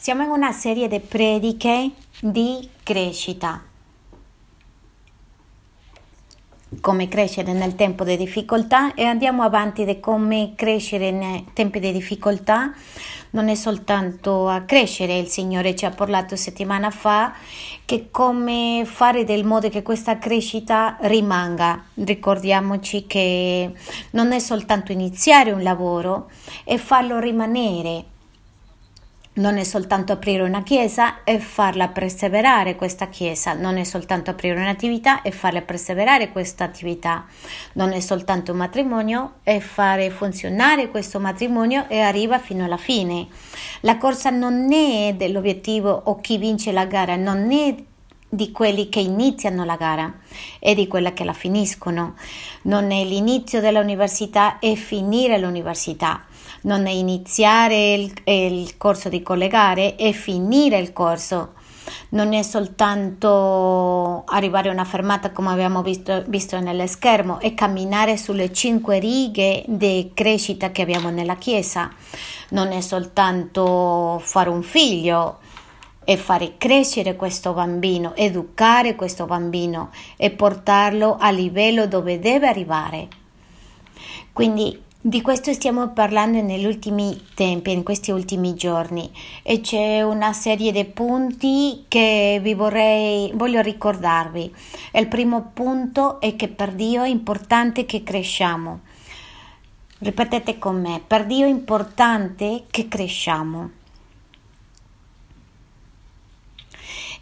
Siamo in una serie di prediche di crescita. Come crescere nel tempo di difficoltà e andiamo avanti di come crescere nei tempi di difficoltà. Non è soltanto a crescere, il Signore ci ha parlato settimana fa che come fare del modo che questa crescita rimanga. Ricordiamoci che non è soltanto iniziare un lavoro, è farlo rimanere non è soltanto aprire una chiesa e farla perseverare questa chiesa, non è soltanto aprire un'attività e farla perseverare questa attività, non è soltanto un matrimonio e fare funzionare questo matrimonio e arriva fino alla fine. La corsa non è dell'obiettivo o chi vince la gara, non è di quelli che iniziano la gara e di quella che la finiscono. Non è l'inizio dell'università e finire l'università non è iniziare il, il corso di collegare e finire il corso non è soltanto arrivare a una fermata come abbiamo visto, visto nello schermo e camminare sulle cinque righe di crescita che abbiamo nella Chiesa, non è soltanto fare un figlio e fare crescere questo bambino, educare questo bambino e portarlo a livello dove deve arrivare. Quindi di questo stiamo parlando negli ultimi tempi, in questi ultimi giorni e c'è una serie di punti che vi vorrei, voglio ricordarvi. Il primo punto è che per Dio è importante che cresciamo. Ripetete con me, per Dio è importante che cresciamo.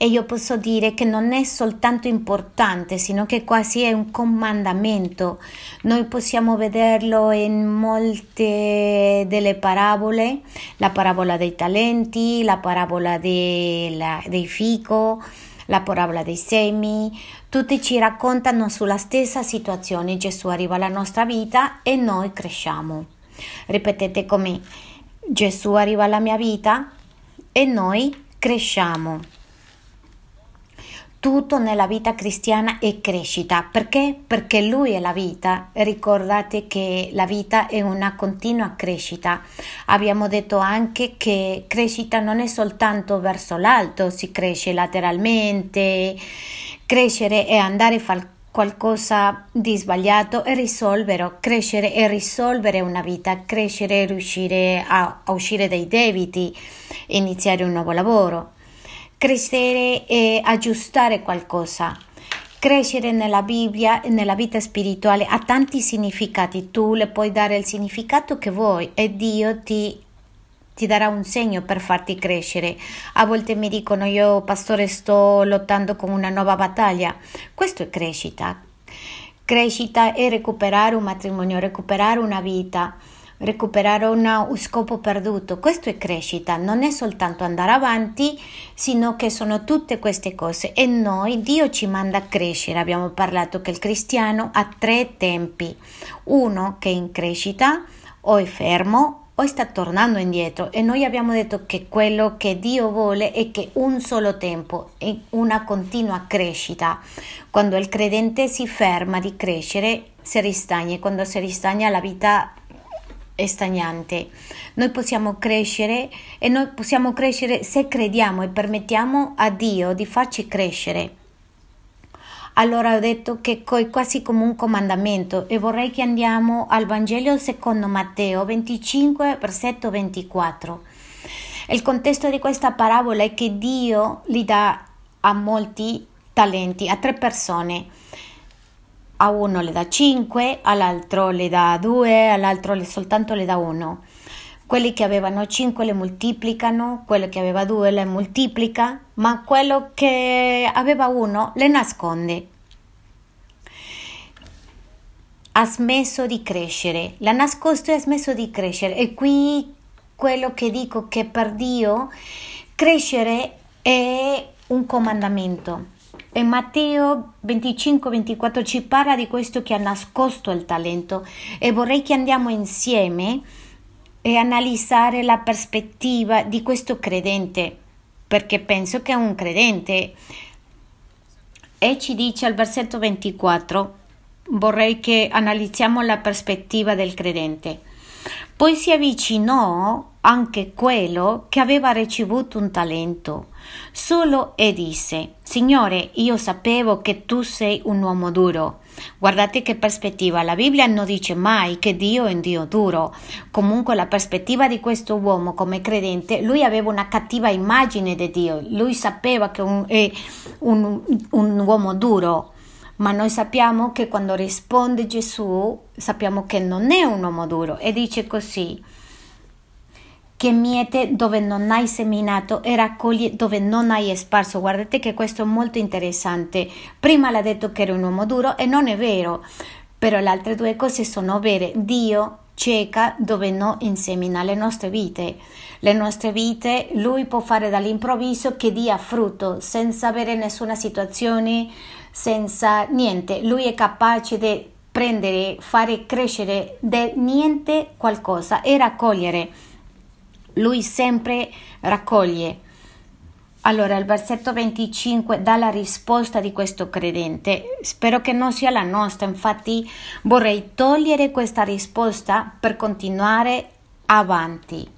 E io posso dire che non è soltanto importante, sino che quasi è un comandamento. Noi possiamo vederlo in molte delle parabole, la parabola dei talenti, la parabola dei, dei fico, la parabola dei semi, tutti ci raccontano sulla stessa situazione. Gesù arriva alla nostra vita e noi cresciamo. Ripetete come Gesù arriva alla mia vita e noi cresciamo tutto nella vita cristiana è crescita. Perché? Perché Lui è la vita. Ricordate che la vita è una continua crescita. Abbiamo detto anche che crescita non è soltanto verso l'alto, si cresce lateralmente. Crescere è andare a fare qualcosa di sbagliato e risolverlo, crescere e risolvere una vita, crescere e riuscire a, a uscire dai debiti, iniziare un nuovo lavoro crescere e aggiustare qualcosa. Crescere nella Bibbia e nella vita spirituale ha tanti significati, tu le puoi dare il significato che vuoi e Dio ti, ti darà un segno per farti crescere. A volte mi dicono io pastore sto lottando con una nuova battaglia, questo è crescita. Crescita è recuperare un matrimonio, recuperare una vita recuperare uno scopo perduto. Questo è crescita, non è soltanto andare avanti, sino che sono tutte queste cose e noi Dio ci manda a crescere. Abbiamo parlato che il cristiano ha tre tempi, uno che è in crescita o è fermo o sta tornando indietro e noi abbiamo detto che quello che Dio vuole è che un solo tempo è una continua crescita. Quando il credente si ferma di crescere, si ristagna e quando si ristagna la vita è stagnante. Noi possiamo crescere e noi possiamo crescere se crediamo e permettiamo a Dio di farci crescere. Allora ho detto che è quasi come un comandamento e vorrei che andiamo al Vangelo secondo Matteo 25, versetto 24. Il contesto di questa parabola è che Dio li dà a molti talenti, a tre persone a uno le dà 5, all'altro le dà 2, all'altro le, soltanto le dà 1. Quelli che avevano 5 le moltiplicano, quello che aveva 2 le moltiplica, ma quello che aveva 1 le nasconde. Ha smesso di crescere, l'ha nascosto e ha smesso di crescere. E qui quello che dico che per Dio crescere è un comandamento e Matteo 25-24 ci parla di questo che ha nascosto il talento e vorrei che andiamo insieme e analizzare la prospettiva di questo credente, perché penso che è un credente. E ci dice al versetto 24, vorrei che analizziamo la prospettiva del credente. Poi si avvicinò anche quello che aveva ricevuto un talento solo e disse Signore, io sapevo che tu sei un uomo duro. Guardate che prospettiva, la Bibbia non dice mai che Dio è un Dio duro. Comunque la prospettiva di questo uomo come credente, lui aveva una cattiva immagine di Dio, lui sapeva che un, è un, un uomo duro. Ma noi sappiamo che quando risponde Gesù, sappiamo che non è un uomo duro e dice così che miete dove non hai seminato e raccoglie dove non hai sparso. Guardate che questo è molto interessante. Prima l'ha detto che era un uomo duro e non è vero, però le altre due cose sono vere. Dio cieca dove non insemina le nostre vite. Le nostre vite lui può fare dall'improvviso che dia frutto senza avere nessuna situazione, senza niente. Lui è capace di prendere, fare crescere da niente qualcosa e raccogliere lui sempre raccoglie. Allora, il versetto 25 dà la risposta di questo credente. Spero che non sia la nostra, infatti vorrei togliere questa risposta per continuare avanti.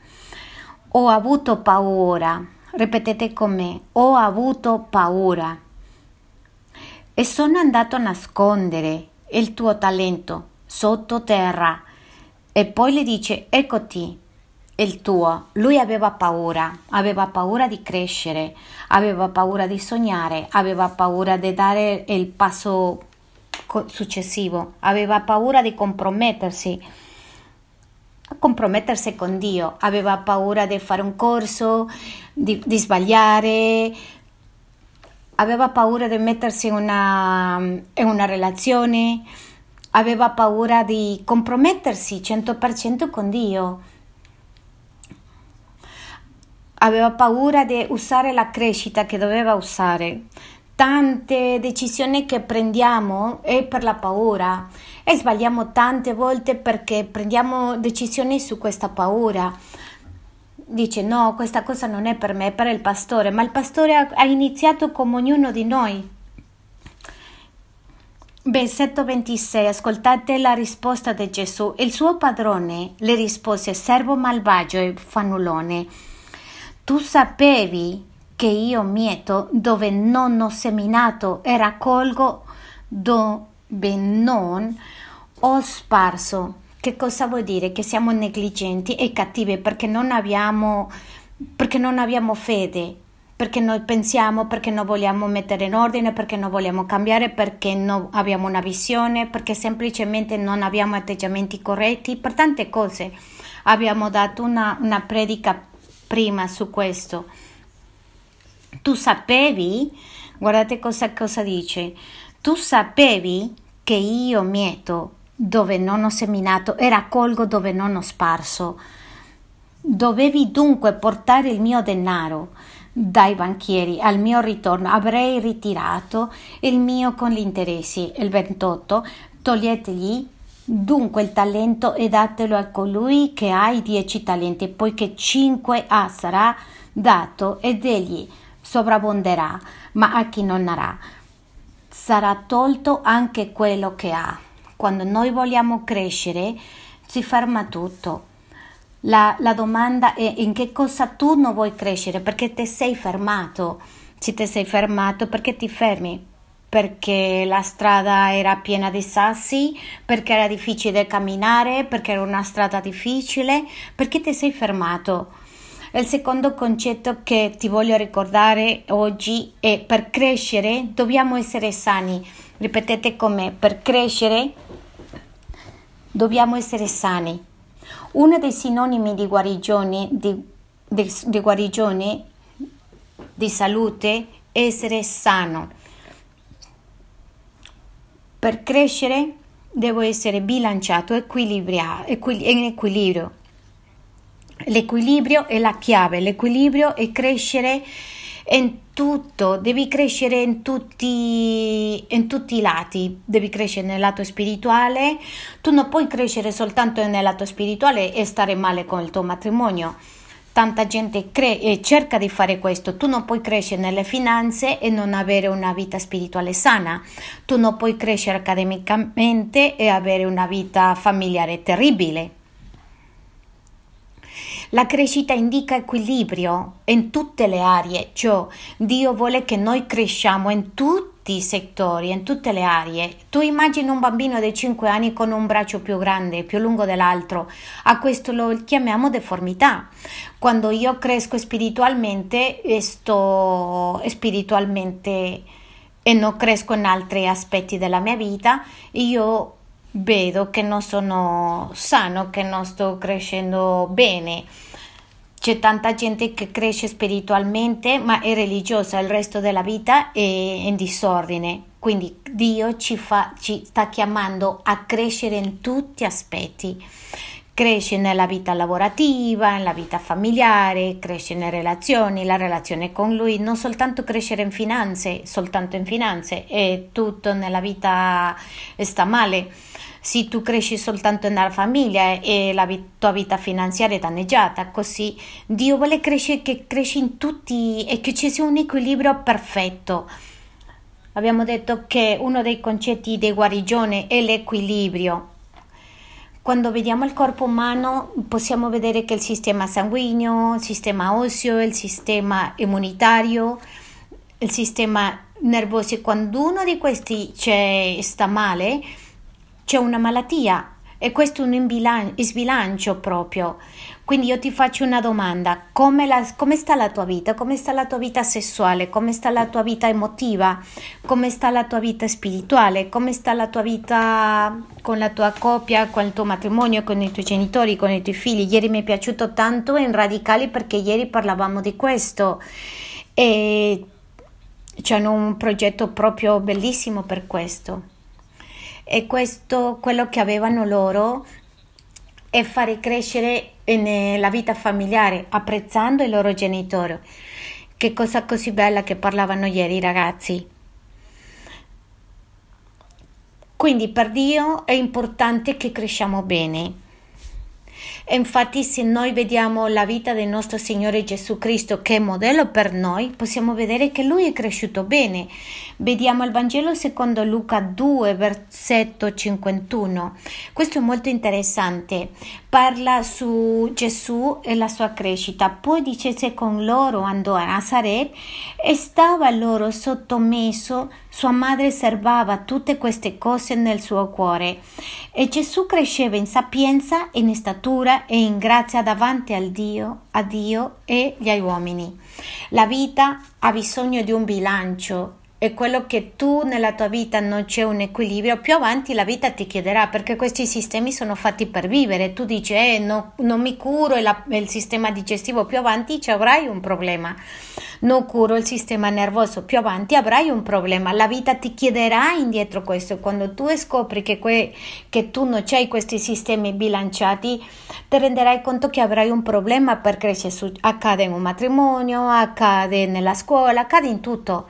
Ho avuto paura. Ripetete con me, ho avuto paura. E sono andato a nascondere il tuo talento sottoterra. E poi le dice, eccoti, il tuo. Lui aveva paura, aveva paura di crescere, aveva paura di sognare, aveva paura di dare il passo successivo, aveva paura di compromettersi, compromettersi con Dio, aveva paura di fare un corso, di, di sbagliare, aveva paura di mettersi in una, in una relazione, aveva paura di compromettersi 100% con Dio aveva paura di usare la crescita che doveva usare. Tante decisioni che prendiamo è per la paura e sbagliamo tante volte perché prendiamo decisioni su questa paura. Dice no, questa cosa non è per me, è per il pastore, ma il pastore ha iniziato come ognuno di noi. Versetto 26, ascoltate la risposta di Gesù. Il suo padrone le rispose, servo malvagio e fannullone tu sapevi che io mieto dove non ho seminato e raccolgo dove non ho sparso. Che cosa vuol dire? Che siamo negligenti e cattivi perché non abbiamo, perché non abbiamo fede, perché noi pensiamo, perché non vogliamo mettere in ordine, perché non vogliamo cambiare, perché non abbiamo una visione, perché semplicemente non abbiamo atteggiamenti corretti, per tante cose. Abbiamo dato una, una predica prima su questo. Tu sapevi, guardate cosa, cosa dice, tu sapevi che io mieto dove non ho seminato e raccolgo dove non ho sparso. Dovevi dunque portare il mio denaro dai banchieri al mio ritorno. Avrei ritirato il mio con gli interessi. Il 28. Toglietegli Dunque il talento e datelo a colui che ha i dieci talenti, poiché cinque ha sarà dato ed egli sovrabbonderà, ma a chi non ha sarà tolto anche quello che ha. Quando noi vogliamo crescere si ferma tutto. La, la domanda è in che cosa tu non vuoi crescere, perché ti sei fermato. Se ti sei fermato, perché ti fermi? Perché la strada era piena di sassi, perché era difficile camminare, perché era una strada difficile, perché ti sei fermato. Il secondo concetto che ti voglio ricordare oggi è per crescere dobbiamo essere sani. Ripetete con me, per crescere dobbiamo essere sani. Uno dei sinonimi di guarigione, di, di, di guarigione, di salute, è essere sano per crescere devo essere bilanciato, equilibrio. in equilibrio. L'equilibrio è la chiave, l'equilibrio è crescere in tutto, devi crescere in tutti, in tutti i lati, devi crescere nel lato spirituale, tu non puoi crescere soltanto nel lato spirituale e stare male con il tuo matrimonio Tanta gente cre- e cerca di fare questo. Tu non puoi crescere nelle finanze e non avere una vita spirituale sana. Tu non puoi crescere accademicamente e avere una vita familiare terribile. La crescita indica equilibrio in tutte le aree, cioè Dio vuole che noi cresciamo in tutti i settori, in tutte le aree. Tu immagini un bambino di 5 anni con un braccio più grande, più lungo dell'altro, a questo lo chiamiamo deformità. Quando io cresco spiritualmente, sto spiritualmente e non cresco in altri aspetti della mia vita, io vedo che non sono sano, che non sto crescendo bene. C'è tanta gente che cresce spiritualmente ma è religiosa, il resto della vita è in disordine. Quindi Dio ci, fa, ci sta chiamando a crescere in tutti gli aspetti. Cresce nella vita lavorativa, nella vita familiare, cresce nelle relazioni, la relazione con lui, non soltanto crescere in finanze, soltanto in finanze, e tutto nella vita sta male se tu cresci soltanto nella famiglia e la tua vita finanziaria è danneggiata, così Dio vuole crescere, che cresci in tutti e che ci sia un equilibrio perfetto. Abbiamo detto che uno dei concetti di guarigione è l'equilibrio. Quando vediamo il corpo umano possiamo vedere che il sistema sanguigno, il sistema osseo, il sistema immunitario, il sistema nervoso, quando uno di questi sta male, c'è una malattia e questo è un sbilancio proprio. Quindi io ti faccio una domanda, come, la, come, sta la tua vita? Come sta la tua vita sessuale? Come sta la tua vita emotiva? Come sta la tua vita spirituale? Come sta la tua vita con la tua coppia, con il tuo matrimonio, con i tuoi genitori, con i tuoi figli? Ieri mi è piaciuto tanto in Radicali perché ieri parlavamo di questo e c'è un progetto proprio bellissimo per questo e questo quello che avevano loro è fare crescere la vita familiare apprezzando i loro genitori. Che cosa così bella che parlavano ieri i ragazzi. Quindi per Dio è importante che cresciamo bene. Infatti se noi vediamo la vita del nostro Signore Gesù Cristo che è modello per noi, possiamo vedere che Lui è cresciuto bene. Vediamo il Vangelo secondo Luca 2, versetto 51. Questo è molto interessante. Parla su Gesù e la sua crescita. Poi dice se con loro andò a Nazaret e stava loro sottomesso sua madre servava tutte queste cose nel suo cuore e Gesù cresceva in sapienza, in statura e in grazia davanti al Dio, a Dio e agli uomini. La vita ha bisogno di un bilancio e quello che tu nella tua vita non c'è un equilibrio, più avanti la vita ti chiederà perché questi sistemi sono fatti per vivere. Tu dici, eh, no, non mi curo il, il sistema digestivo, più avanti ci avrai un problema. Non curo il sistema nervoso, più avanti avrai un problema. La vita ti chiederà indietro questo. Quando tu scopri che, que, che tu non hai questi sistemi bilanciati, ti renderai conto che avrai un problema perché accade in un matrimonio, accade nella scuola, accade in tutto.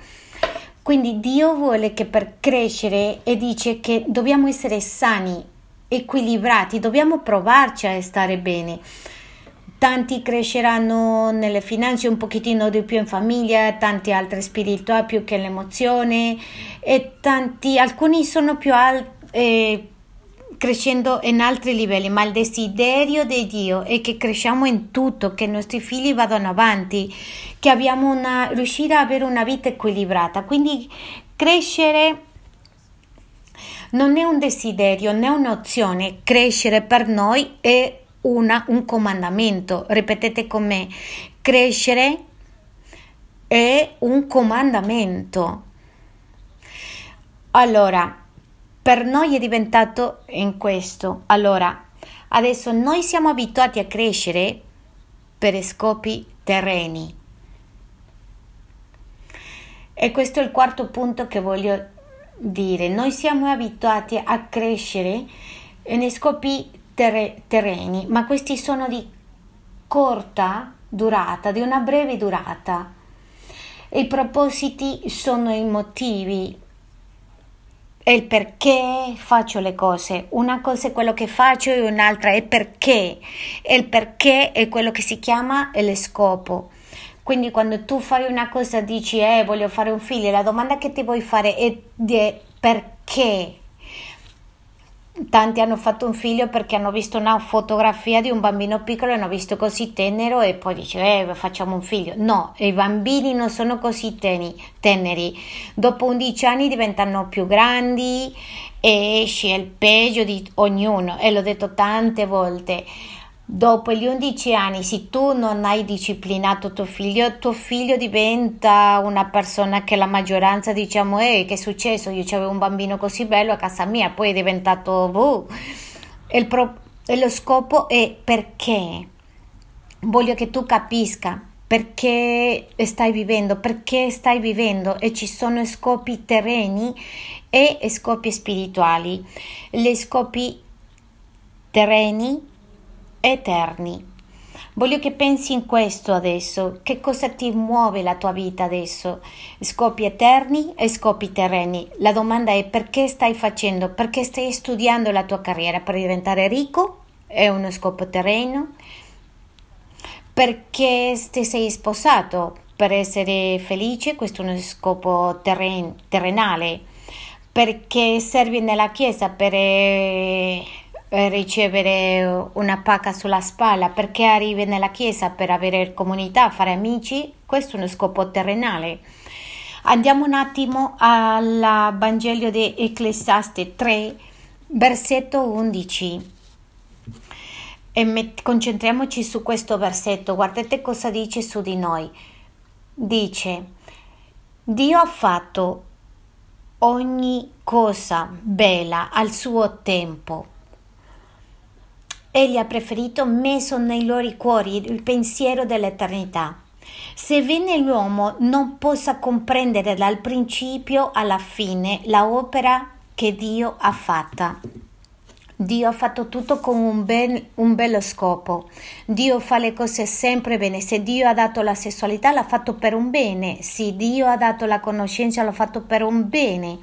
Quindi Dio vuole che per crescere e dice che dobbiamo essere sani, equilibrati, dobbiamo provarci a stare bene. Tanti cresceranno nelle finanze un pochettino di più in famiglia, tanti altri spirituali più che l'emozione e tanti, alcuni sono più alti. Eh, crescendo in altri livelli, ma il desiderio di Dio è che cresciamo in tutto, che i nostri figli vadano avanti, che abbiamo una, riuscire ad avere una vita equilibrata. Quindi crescere non è un desiderio, è un'opzione, crescere per noi è una, un comandamento. Ripetete con me, crescere è un comandamento. Allora, per noi è diventato in questo. Allora, adesso noi siamo abituati a crescere per scopi terreni. E questo è il quarto punto che voglio dire. Noi siamo abituati a crescere in scopi ter- terreni, ma questi sono di corta durata, di una breve durata. I propositi sono i motivi è il perché faccio le cose. Una cosa è quello che faccio e un'altra è perché. E il perché è quello che si chiama lo scopo. Quindi quando tu fai una cosa dici eh voglio fare un figlio, la domanda che ti vuoi fare è perché. Tanti hanno fatto un figlio perché hanno visto una fotografia di un bambino piccolo e hanno visto così tenero e poi dice eh, facciamo un figlio. No, i bambini non sono così teni, teneri. Dopo 11 anni diventano più grandi e esce il peggio di ognuno e l'ho detto tante volte. Dopo gli 11 anni, se tu non hai disciplinato tuo figlio, tuo figlio diventa una persona che la maggioranza diciamo, eh, che è successo? Io avevo un bambino così bello a casa mia, poi è diventato... Uh. E, pro- e lo scopo è perché voglio che tu capisca perché stai vivendo, perché stai vivendo e ci sono scopi terreni e scopi spirituali. Gli scopi terreni eterni. Voglio che pensi in questo adesso, che cosa ti muove la tua vita adesso? Scopi eterni e scopi terreni. La domanda è perché stai facendo, perché stai studiando la tua carriera per diventare ricco? È uno scopo terreno. Perché ti sei sposato per essere felice? Questo è uno scopo terren- terrenale. Perché servi nella chiesa per eh, eh, ricevere una pacca sulla spalla perché arrivi nella chiesa per avere comunità, fare amici, questo è uno scopo terrenale. Andiamo un attimo al Vangelo di Ecclesiaste 3, versetto 11. E concentriamoci su questo versetto. Guardate cosa dice su di noi. Dice: Dio ha fatto ogni cosa bella al suo tempo Egli ha preferito messo nei loro cuori il pensiero dell'eternità. Sebbene l'uomo non possa comprendere dal principio alla fine l'opera che Dio ha fatta. Dio ha fatto tutto con un, ben, un, bello scopo. Dio fa le cose sempre bene. Se Dio ha dato la sessualità, l'ha fatto per un bene. Se Dio ha dato la conoscenza, l'ha fatto per un bene.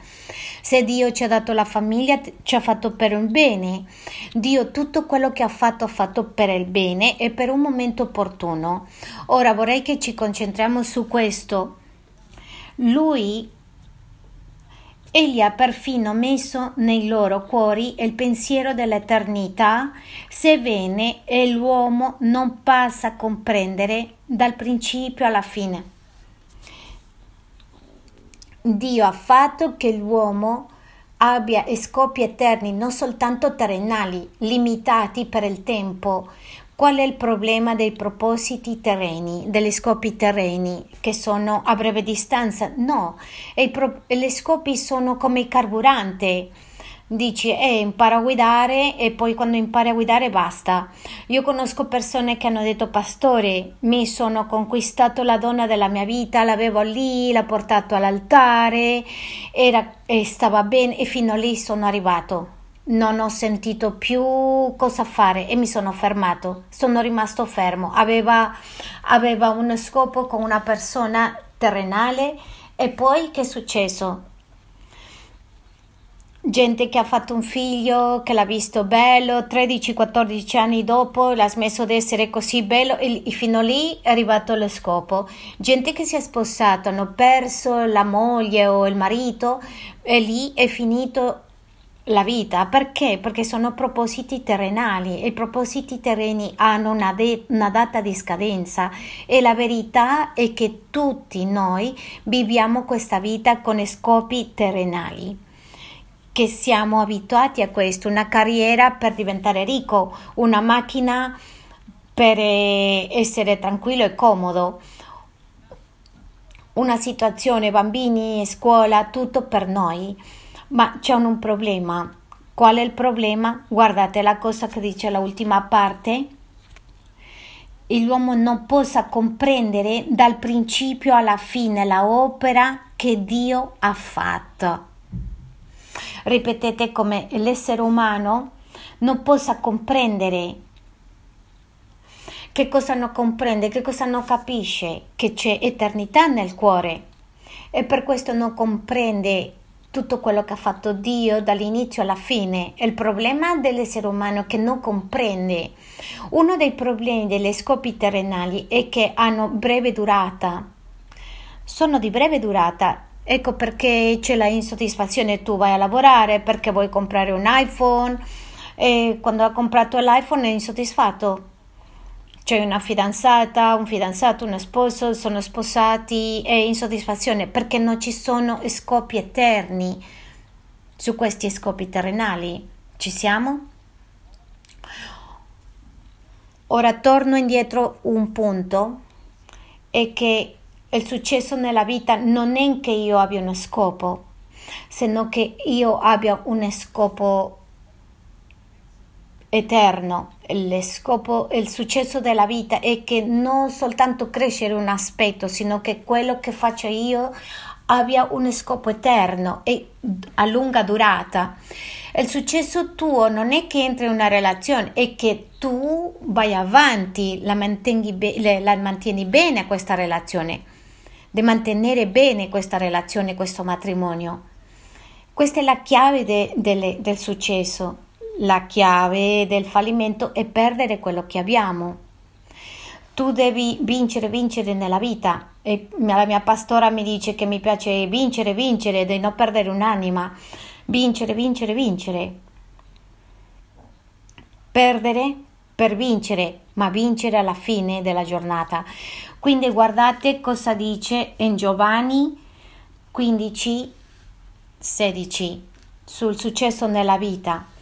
Se Dio ci ha dato la famiglia, ci ha fatto per un bene. Dio tutto quello che ha fatto, ha fatto per il bene e per un momento opportuno. Ora vorrei che ci concentriamo su questo. Lui Egli ha perfino messo nei loro cuori il pensiero dell'eternità, sebbene l'uomo non possa comprendere dal principio alla fine. Dio ha fatto che l'uomo abbia scopi eterni, non soltanto terrenali, limitati per il tempo, Qual è il problema dei propositi terreni, degli scopi terreni che sono a breve distanza? No, pro- gli scopi sono come il carburante. Dici, eh, impara a guidare e poi quando impari a guidare basta. Io conosco persone che hanno detto, pastore, mi sono conquistato la donna della mia vita, l'avevo lì, l'ho portato all'altare, era, stava bene e fino lì sono arrivato non ho sentito più cosa fare e mi sono fermato, sono rimasto fermo. Aveva, aveva uno scopo con una persona terrenale e poi che è successo? Gente che ha fatto un figlio, che l'ha visto bello, 13-14 anni dopo l'ha smesso di essere così bello e fino lì è arrivato lo scopo. Gente che si è sposato, hanno perso la moglie o il marito e lì è finito la vita. Perché? Perché sono propositi terrenali e i propositi terreni hanno una, de- una, data di scadenza. E la verità è che tutti noi viviamo questa vita con scopi terrenali che siamo abituati a questo, una carriera per diventare ricco, una macchina per eh, essere tranquillo e comodo, una situazione, bambini, scuola, tutto per noi ma c'è un problema. Qual è il problema? Guardate la cosa che dice l'ultima parte. L'uomo non possa comprendere dal principio alla fine la opera che Dio ha fatto. Ripetete come l'essere umano non possa comprendere che cosa non comprende, che cosa non capisce, che c'è eternità nel cuore e per questo non comprende tutto quello che ha fatto Dio dall'inizio alla fine. È il problema dell'essere umano che non comprende. Uno dei problemi degli scopi terrenali è che hanno breve durata. Sono di breve durata. ecco perché c'è la insoddisfazione, tu vai a lavorare perché vuoi comprare un iPhone e quando ha comprato l'iPhone è insoddisfatto. C'è una fidanzata, un fidanzato, un sposo, sono sposati, è insoddisfazione perché non ci sono scopi eterni su questi scopi terrenali. Ci siamo? Ora torno indietro un punto, è che il successo nella vita non è che io abbia uno scopo, se che io abbia un scopo eterno. Il scopo, il successo della vita è che non soltanto crescere un aspetto, sino che quello che faccio io abbia un scopo eterno e a lunga durata. Il successo tuo non è che entri in una relazione, è che tu vai avanti, la, be- la mantieni bene questa relazione, di mantenere bene questa relazione, questo matrimonio. Questa è la chiave de- de- del successo. La chiave del fallimento è perdere quello che abbiamo. Tu devi vincere, vincere nella vita. E la mia pastora mi dice che mi piace vincere, vincere, di non perdere un'anima. Vincere, vincere, vincere. Perdere per vincere, ma vincere alla fine della giornata. Quindi guardate cosa dice in Giovanni 15, 16 sul successo nella vita.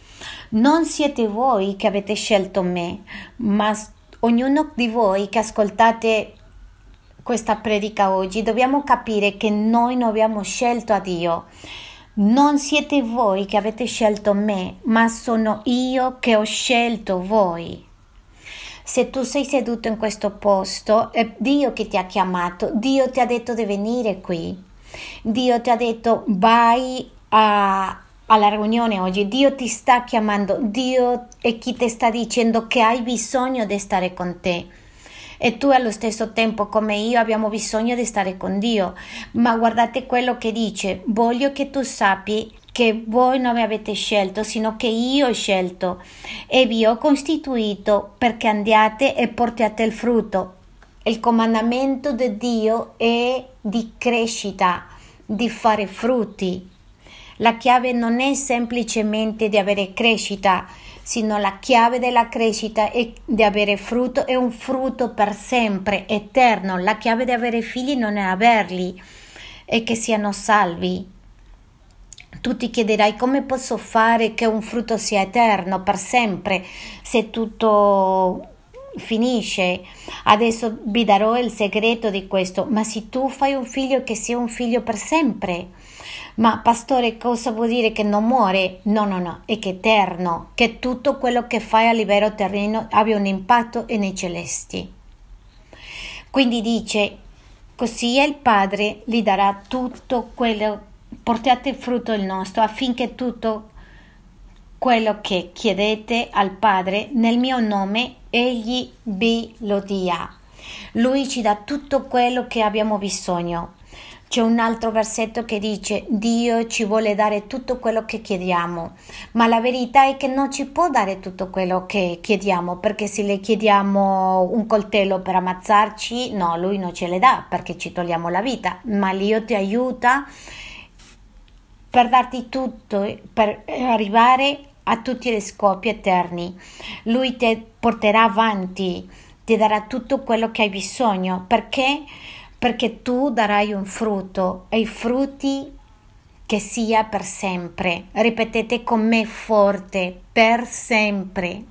Non siete voi che avete scelto me, ma ognuno di voi che ascoltate questa predica oggi dobbiamo capire che noi non abbiamo scelto a Dio. Non siete voi che avete scelto me, ma sono io che ho scelto voi. Se tu sei seduto in questo posto, è Dio che ti ha chiamato, Dio ti ha detto di venire qui. Dio ti ha detto vai a, alla riunione oggi, Dio ti sta chiamando, Dio è chi ti sta dicendo che hai bisogno di stare con te. E tu allo stesso tempo come io abbiamo bisogno di stare con Dio. Ma guardate quello che dice, voglio che tu sappi che voi non mi avete scelto, sino che io ho scelto e vi ho costituito perché andiate e portiate il frutto. Il comandamento di Dio è di crescita, di fare frutti. La chiave non è semplicemente di avere crescita, sino la chiave della crescita è di avere frutto, è un frutto per sempre, eterno. La chiave di avere figli non è averli, è che siano salvi. Tu ti chiederai come posso fare che un frutto sia eterno per sempre se tutto finisce. Adesso vi darò il segreto di questo, ma se tu fai un figlio che sia un figlio per sempre, ma pastore, cosa vuol dire che non muore? No, no, no, è che è eterno, che tutto quello che fai a livello terreno abbia un impatto nei celesti. Quindi dice, così il Padre gli darà tutto quello, portate frutto il nostro, affinché tutto quello che chiedete al Padre nel mio nome, egli vi lo dia. Lui ci dà tutto quello che abbiamo bisogno. C'è un altro versetto che dice Dio ci vuole dare tutto quello che chiediamo, ma la verità è che non ci può dare tutto quello che chiediamo, perché se le chiediamo un coltello per ammazzarci, no, lui non ce le dà perché ci togliamo la vita, ma Dio ti aiuta per darti tutto, per arrivare a tutti gli scopi eterni. Lui ti porterà avanti, ti darà tutto quello che hai bisogno, perché? Perché tu darai un frutto e i frutti che sia per sempre. Ripetete con me forte, per sempre.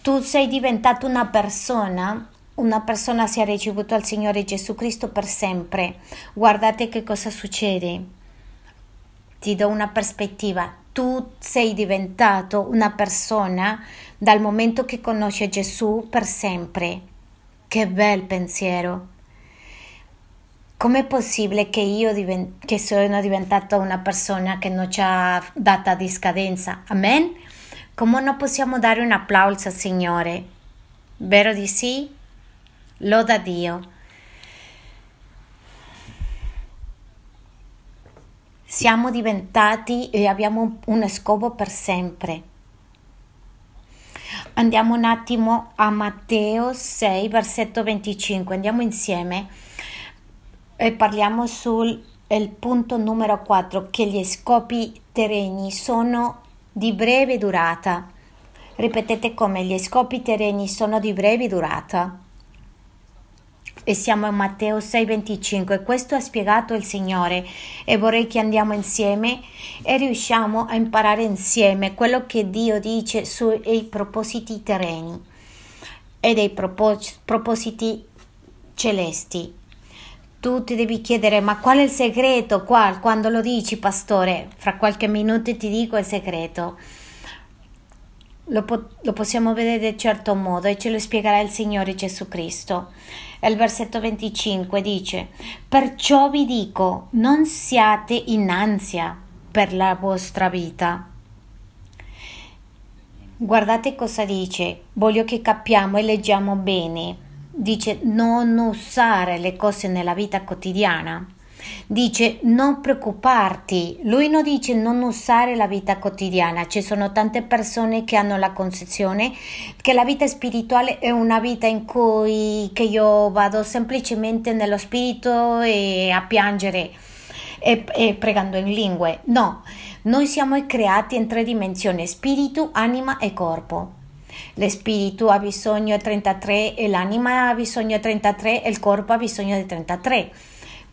Tu sei diventato una persona, una persona si è ricevuto al Signore Gesù Cristo per sempre. Guardate che cosa succede. Ti do una prospettiva. Tu sei diventato una persona dal momento che conosce Gesù per sempre che bel pensiero! Com'è possibile che io divent- che sono diventata una persona che non c'ha data di scadenza? Amen? Come non possiamo dare un applauso al Signore? Vero di sì? Loda Dio. Siamo diventati e abbiamo uno scopo per sempre Andiamo un attimo a Matteo 6, versetto 25, andiamo insieme. e parliamo sul punto numero 4 che gli scopi terreni sono di breve durata. Ripetete come gli scopi terreni sono di breve durata. E siamo in Matteo 6:25. Questo ha spiegato il Signore e vorrei che andiamo insieme e riusciamo a imparare insieme quello che Dio dice sui propositi terreni e dei propos- propositi celesti. Tu ti devi chiedere, ma qual è il segreto qua? Quando lo dici, pastore, fra qualche minuto ti dico il segreto. Lo, po- lo possiamo vedere in certo modo e ce lo spiegherà il Signore Gesù Cristo. E il versetto 25 dice: Perciò vi dico, non siate in ansia per la vostra vita. Guardate cosa dice, voglio che capiamo e leggiamo bene. Dice non usare le cose nella vita quotidiana dice non preoccuparti, lui non dice non usare la vita quotidiana, ci sono tante persone che hanno la concezione che la vita spirituale è una vita in cui io vado semplicemente nello spirito e a piangere e, e pregando in lingue, no, noi siamo creati in tre dimensioni, spirito, anima e corpo. Lo spirito ha bisogno di 33 e l'anima ha bisogno di 33 e il corpo ha bisogno di 33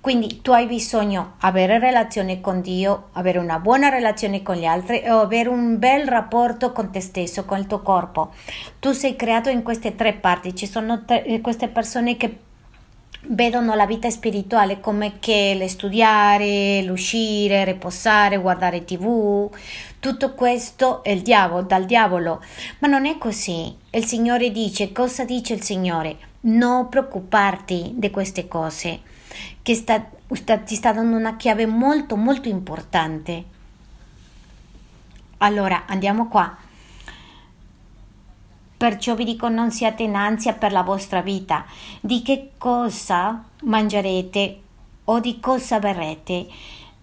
quindi tu hai bisogno di avere relazione con Dio, avere una buona relazione con gli altri e avere un bel rapporto con te stesso, con il tuo corpo. Tu sei creato in queste tre parti. Ci sono tre, eh, queste persone che vedono la vita spirituale come che studiare, l'uscire, riposare, guardare tv, tutto questo è il diavolo, dal diavolo, ma non è così. Il Signore dice, cosa dice il Signore? Non preoccuparti di queste cose che sta, sta, ti sta dando una chiave molto molto importante. Allora, andiamo qua. Perciò vi dico non siate in ansia per la vostra vita, di che cosa mangerete o di cosa berrete,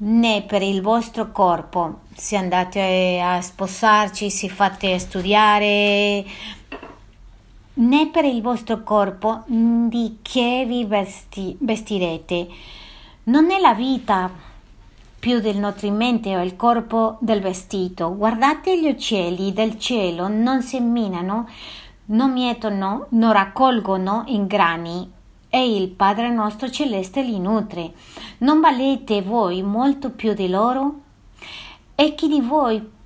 né per il vostro corpo, se andate a sposarci, se fate studiare, né per il vostro corpo di che vi vesti, vestirete. Non è la vita più del nutrimento o il corpo del vestito. Guardate gli uccelli del cielo, non seminano, non mietono, non raccolgono in grani e il Padre nostro celeste li nutre. Non valete voi molto più di loro? E chi di voi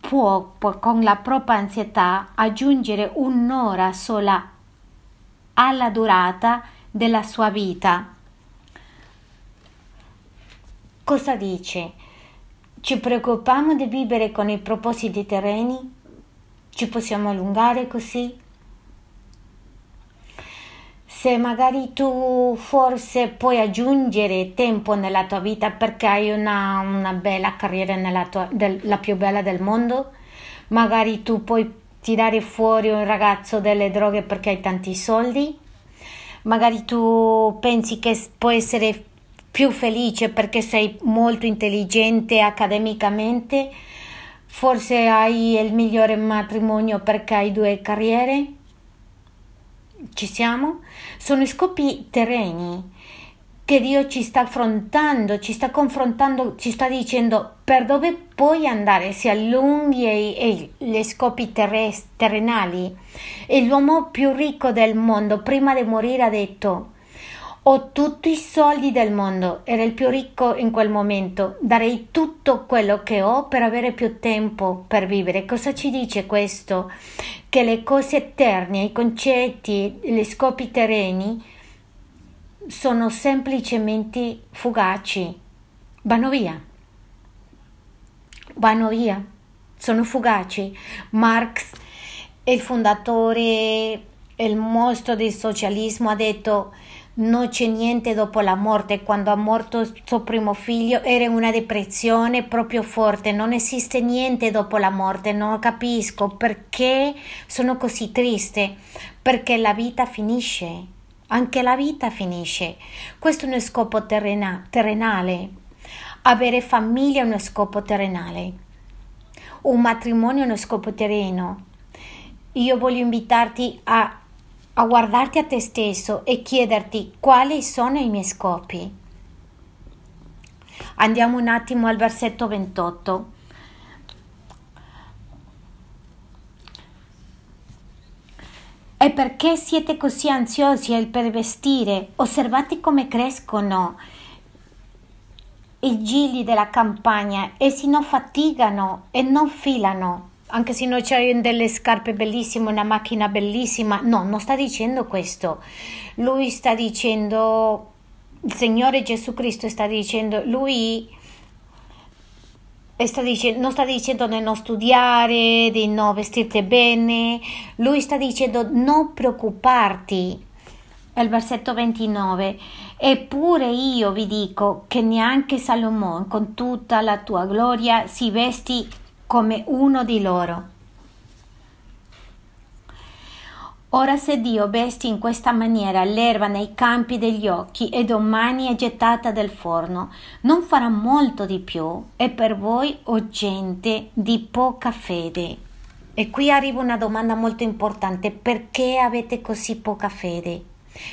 può con la propria ansietà aggiungere un'ora sola alla durata della sua vita. Cosa dice? Ci preoccupiamo di vivere con i propositi terreni? Ci possiamo allungare così? Se magari tu forse puoi aggiungere tempo nella tua vita perché hai una, una bella carriera tua, del, la più bella del mondo, magari tu puoi tirare fuori un ragazzo delle droghe perché hai tanti soldi, magari tu pensi che puoi essere più felice perché sei molto intelligente accademicamente, forse hai il migliore matrimonio perché hai due carriere ci siamo? Sono scopi terreni che Dio ci sta affrontando, ci sta confrontando, ci sta dicendo per dove puoi andare, si allunghi e, e gli scopi terrenali. E l'uomo più ricco del mondo, prima di morire, ha detto ho tutti i soldi del mondo, era il più ricco in quel momento, darei tutto quello che ho per avere più tempo per vivere. Cosa ci dice questo? Che le cose eterne, i concetti, gli scopi terreni sono semplicemente fugaci, vanno via, vanno via, sono fugaci. Marx, il fondatore, il mostro del socialismo, ha detto non c'è niente dopo la morte. Quando ha morto suo primo figlio era una depressione proprio forte, non esiste niente dopo la morte, non capisco perché sono così triste, perché la vita finisce, anche la vita finisce. Questo è uno scopo terrena- terrenale, avere famiglia è uno scopo terrenale, un matrimonio è uno scopo terreno. Io voglio invitarti a a guardarti a te stesso e chiederti quali sono i miei scopi. Andiamo un attimo al versetto 28. E perché siete così ansiosi per vestire? Osservate come crescono i gigli della campagna, essi non faticano e non filano. Anche se noi c'è delle scarpe bellissime, una macchina bellissima, no, non sta dicendo questo. Lui sta dicendo, il Signore Gesù Cristo sta dicendo, lui sta dicendo, non sta dicendo di non studiare, di non vestirti bene, lui sta dicendo non preoccuparti. Il versetto 29. Eppure io vi dico che neanche Salomone con tutta la tua gloria si vesti come uno di loro. Ora se Dio vesti in questa maniera l'erba nei campi degli occhi e domani è gettata del forno, non farà molto di più e per voi o gente di poca fede. E qui arriva una domanda molto importante, perché avete così poca fede?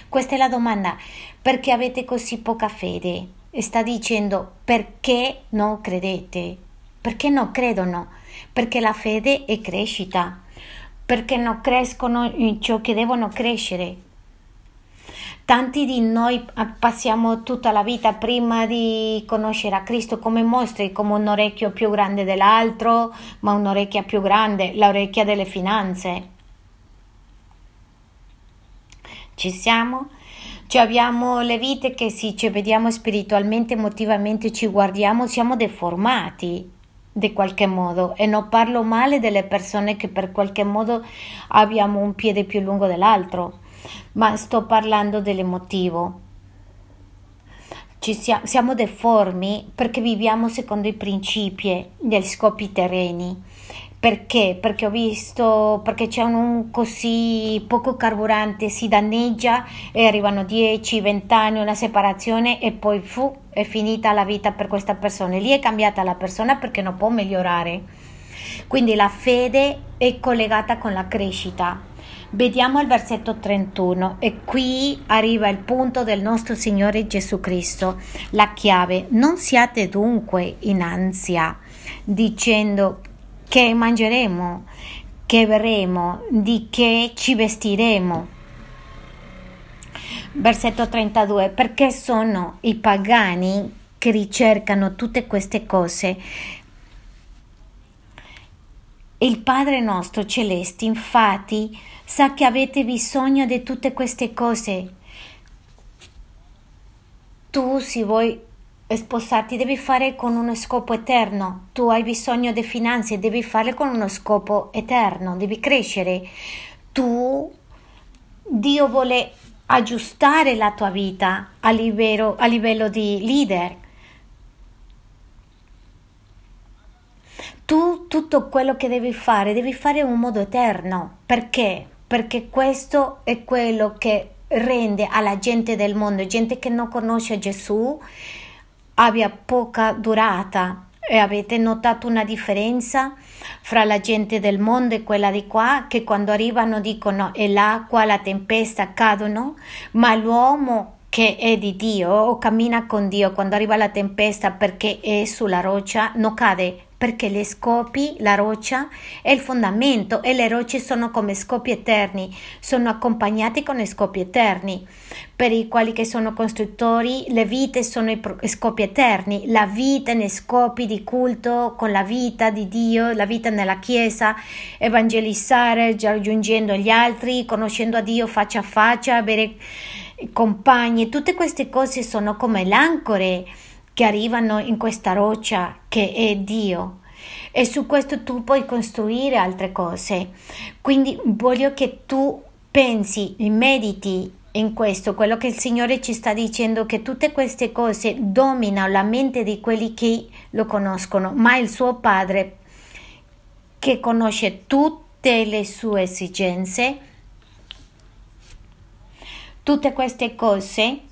Questa è la domanda, perché avete così poca fede? Sta dicendo perché non credete? Perché non credono? Perché la fede è crescita perché non crescono in ciò che devono crescere. Tanti di noi passiamo tutta la vita prima di conoscere a Cristo come mostri, come un orecchio più grande dell'altro, ma un'orecchia più grande, l'orecchia delle finanze. Ci siamo? Cioè abbiamo le vite che sì, ci vediamo spiritualmente, emotivamente, ci guardiamo, siamo deformati di qualche modo e non parlo male delle persone che per qualche modo abbiamo un piede più lungo dell'altro, ma sto parlando dell'emotivo. Ci siamo, siamo deformi perché viviamo secondo i principi e gli scopi terreni perché? Perché ho visto, perché c'è un così poco carburante, si danneggia e arrivano 10, 20 anni, una separazione e poi fu, è finita la vita per questa persona. Lì è cambiata la persona perché non può migliorare. Quindi la fede è collegata con la crescita. Vediamo il versetto 31 e qui arriva il punto del nostro Signore Gesù Cristo, la chiave. Non siate dunque in ansia dicendo che mangeremo, che berremo, di che ci vestiremo. Versetto 32. Perché sono i pagani che ricercano tutte queste cose. Il Padre nostro celeste, infatti, sa che avete bisogno di tutte queste cose. Tu, se vuoi sposarti devi fare con uno scopo eterno. Tu hai bisogno di finanze, devi fare con uno scopo eterno, devi crescere. Tu, Dio vuole aggiustare la tua vita a livello, a livello di leader. Tu tutto quello che devi fare, devi fare in un modo eterno. Perché? Perché questo è quello che rende alla gente del mondo, gente che non conosce Gesù, abbia poca durata. E avete notato una differenza fra la gente del mondo e quella di qua? Che quando arrivano dicono e l'acqua, la tempesta cadono, ma l'uomo che è di Dio o cammina con Dio quando arriva la tempesta perché è sulla roccia non cade perché le scopi, la roccia è il fondamento e le rocce sono come scopi eterni, sono accompagnati con scopi eterni, per i quali che sono costruttori, le vite sono i scopi eterni, la vita nei scopi di culto con la vita di Dio, la vita nella Chiesa, evangelizzare, raggiungendo gli altri, conoscendo a Dio faccia a faccia, avere compagni, tutte queste cose sono come l'ancore che arrivano in questa roccia che è Dio e su questo tu puoi costruire altre cose. Quindi voglio che tu pensi, mediti in questo, quello che il Signore ci sta dicendo, che tutte queste cose dominano la mente di quelli che lo conoscono, ma il suo Padre che conosce tutte le sue esigenze, tutte queste cose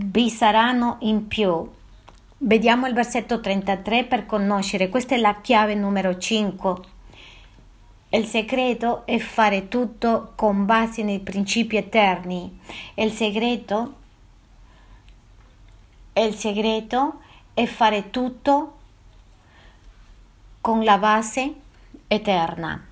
vi saranno in più. Vediamo il versetto 33 per conoscere, questa è la chiave numero 5. Il segreto è fare tutto con base nei principi eterni. Il segreto il segreto è fare tutto con la base eterna.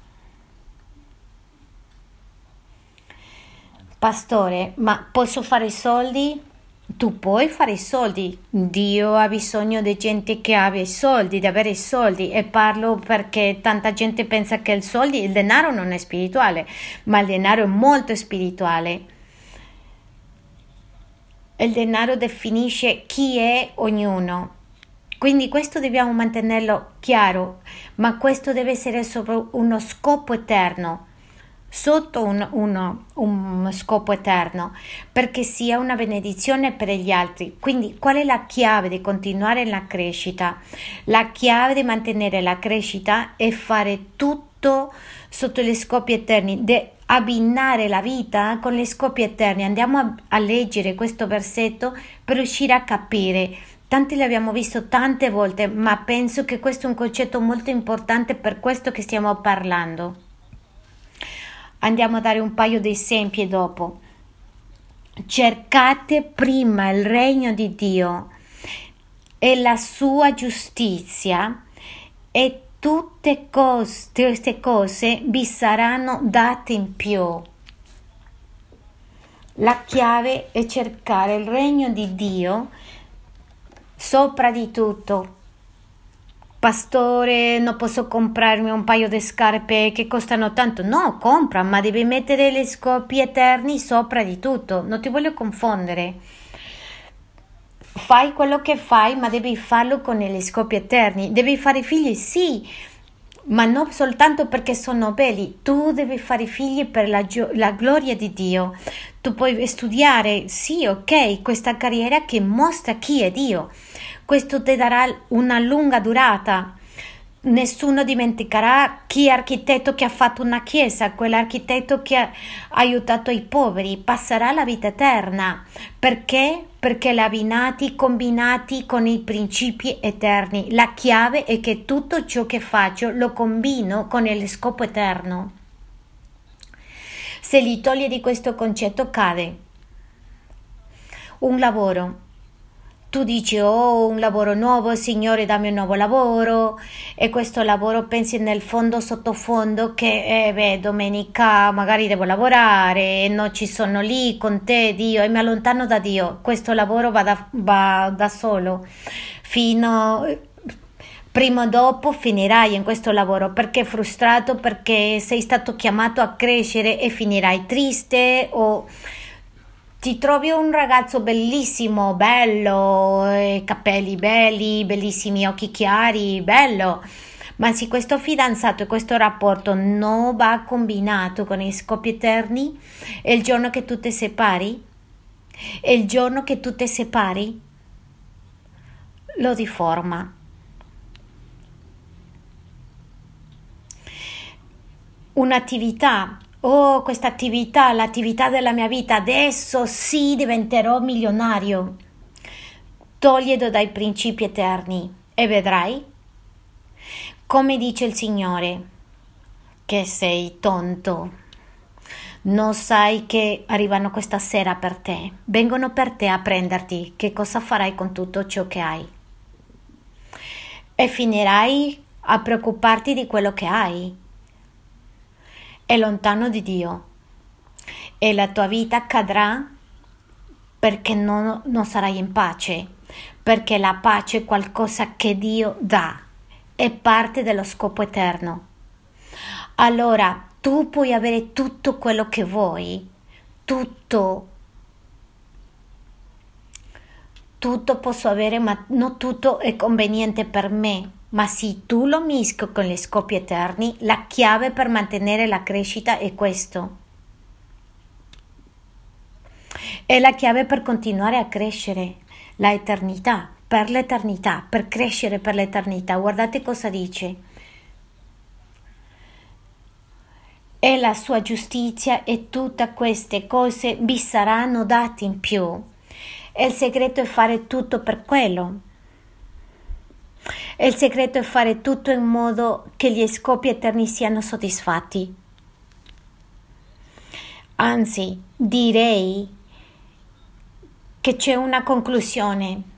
Pastore, ma posso fare soldi? Tu puoi fare i soldi. Dio ha bisogno di gente che abbia i soldi, di avere i soldi. E parlo perché tanta gente pensa che il soldi, il denaro non è spirituale, ma il denaro è molto spirituale. Il denaro definisce chi è ognuno. Quindi questo dobbiamo mantenerlo chiaro, ma questo deve essere sopra uno scopo eterno sotto un, uno, un scopo eterno, perché sia una benedizione per gli altri. Quindi qual è la chiave di continuare la crescita? La chiave di mantenere la crescita è fare tutto sotto gli scopi eterni, di abbinare la vita con gli scopi eterni. Andiamo a, a leggere questo versetto per riuscire a capire Tanti l'abbiamo visto tante volte, ma penso che questo è un concetto molto importante per questo che stiamo parlando. Andiamo a dare un paio di esempi dopo. Cercate prima il regno di Dio e la sua giustizia e tutte cose, queste cose vi saranno date in più. La chiave è cercare il regno di Dio sopra di tutto pastore, non posso comprarmi un paio di scarpe che costano tanto. No, compra, ma devi mettere le scopi eterni sopra di tutto. Non ti voglio confondere. Fai quello che fai, ma devi farlo con gli scopi eterni. Devi fare figli, sì, ma non soltanto perché sono belli. Tu devi fare figli per la, gio- la gloria di Dio. Tu puoi studiare, sì, ok, questa carriera che mostra chi è Dio questo ti darà una lunga durata. Nessuno dimenticherà chi è architetto che ha fatto una chiesa, quell'architetto che ha aiutato i poveri, passerà la vita eterna. Perché? Perché li ha abbinati, combinati con i principi eterni. La chiave è che tutto ciò che faccio lo combino con il scopo eterno. Se li toglie di questo concetto cade. Un lavoro tu dici oh un lavoro nuovo signore dammi un nuovo lavoro. E questo lavoro pensi nel fondo sottofondo che eh, beh domenica magari devo lavorare non ci sono lì con te Dio e mi allontano da Dio. Questo lavoro va da, va da solo. Fino prima o dopo finirai in questo lavoro perché frustrato perché sei stato chiamato a crescere e finirai triste o ti trovi un ragazzo bellissimo, bello, eh, capelli belli, bellissimi occhi chiari, bello. Ma se questo fidanzato e questo rapporto non va combinato con i scopi eterni, è il giorno che tu ti separi, è il giorno che tu ti separi, lo deforma. Un'attività oh, questa attività, l'attività della mia vita, adesso sì diventerò milionario. Toglielo dai principi eterni e vedrai, come dice il Signore, che sei tonto. Non sai che arrivano questa sera per te, vengono per te a prenderti, che cosa farai con tutto ciò che hai? E finirai a preoccuparti di quello che hai, è lontano di Dio. E la tua vita cadrà perché non, non sarai in pace, perché la pace è qualcosa che Dio dà, è parte dello scopo eterno. Allora tu puoi avere tutto quello che vuoi, tutto, tutto posso avere, ma non tutto è conveniente per me ma se tu lo mischi con gli scopi eterni, la chiave per mantenere la crescita è questo. È la chiave per continuare a crescere, la eternità, per l'eternità, per crescere per l'eternità. Guardate cosa dice. E la sua giustizia e tutte queste cose vi saranno date in più. E il segreto è fare tutto per quello, il segreto è fare tutto in modo che gli scopi eterni siano soddisfatti. Anzi, direi che c'è una conclusione.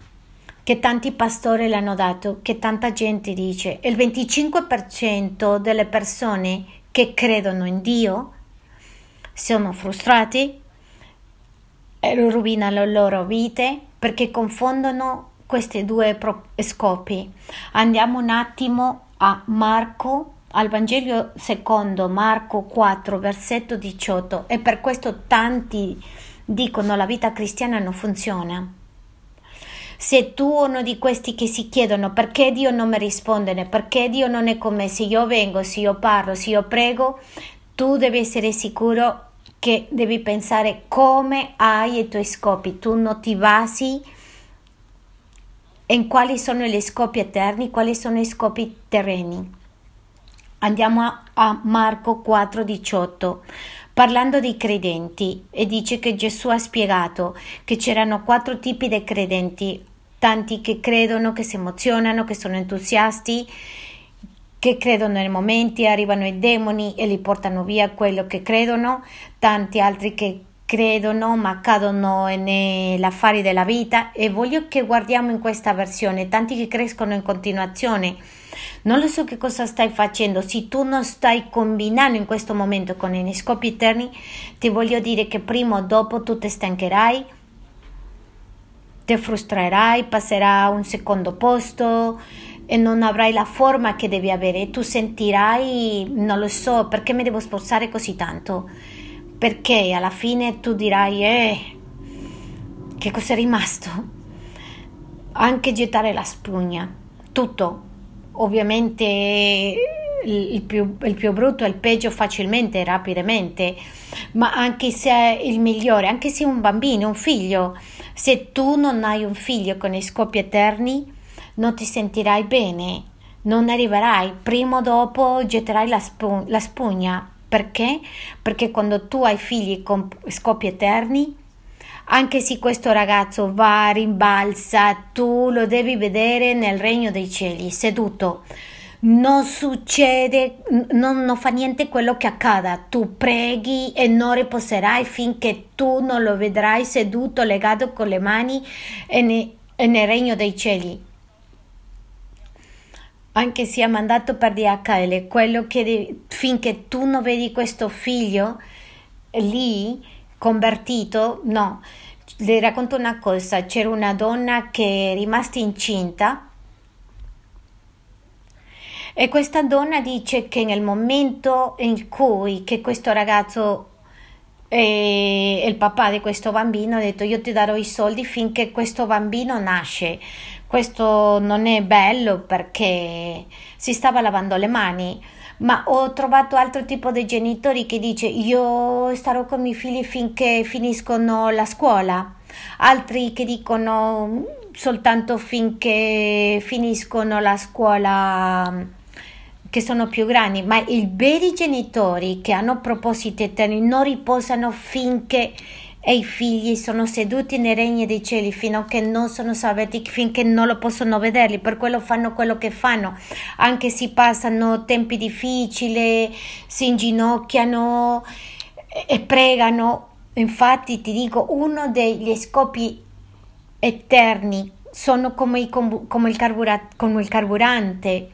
che tanti pastori l'hanno dato, che tanta gente dice. Il 25% delle persone che credono in Dio sono frustrati e rovinano le loro vite perché confondono questi due scopi. Andiamo un attimo a Marco, al Vangelo secondo Marco 4, versetto 18 e per questo tanti dicono la vita cristiana non funziona. Se tu uno di questi che si chiedono perché Dio non mi risponde, perché Dio non è con me, se io vengo, se io parlo, se io prego, tu devi essere sicuro che devi pensare come hai i tuoi scopi, tu non ti basi in quali sono gli scopi eterni, quali sono i scopi terreni. Andiamo a Marco 4:18 parlando dei credenti e dice che Gesù ha spiegato che c'erano quattro tipi di credenti, tanti che credono, che si emozionano, che sono entusiasti, che credono nei momenti, arrivano i demoni e li portano via quello che credono, tanti altri che credono ma cadono negli affari della vita e voglio che guardiamo in questa versione, tanti che crescono in continuazione. Non lo so che cosa stai facendo, se tu non stai combinando in questo momento con i scopi eterni, ti voglio dire che prima o dopo tu ti stancherai ti frustrerai, passerà a un secondo posto e non avrai la forma che devi avere. Tu sentirai, non lo so, perché mi devo sposare così tanto? Perché alla fine tu dirai, eh, che cosa è rimasto? Anche gettare la spugna, tutto. Ovviamente il più, il più, brutto e il peggio facilmente, rapidamente, ma anche se è il migliore, anche se è un bambino, un figlio, se tu non hai un figlio con i scopi eterni, non ti sentirai bene, non arriverai, prima o dopo getterai la, spu- la spugna. Perché? Perché quando tu hai figli con scopi eterni, anche se questo ragazzo va, rimbalza, tu lo devi vedere nel regno dei cieli, seduto non succede, non, non, fa niente quello che accada. Tu preghi e non riposerai finché tu non lo vedrai seduto, legato con le mani e, ne, e nel regno dei cieli. Anche sia mandato per DHL, quello che devi, finché tu non vedi questo figlio lì convertito, no. Le racconto una cosa: c'era una donna che è rimasta incinta e questa donna dice che nel momento in cui che questo ragazzo e il papà di questo bambino ha detto io ti darò i soldi finché questo bambino nasce. Questo non è bello perché si stava lavando le mani, ma ho trovato altro tipo di genitori che dice io starò con i miei figli finché finiscono la scuola, altri che dicono soltanto finché finiscono la scuola che sono più grandi, ma i veri genitori che hanno propositi eterni non riposano finché i figli sono seduti nei regni dei cieli che non sono salvati, finché non lo possono vederli, per quello fanno quello che fanno, anche se passano tempi difficili, si inginocchiano e pregano. Infatti ti dico, uno degli scopi eterni sono come, i, come, il, carbura, come il carburante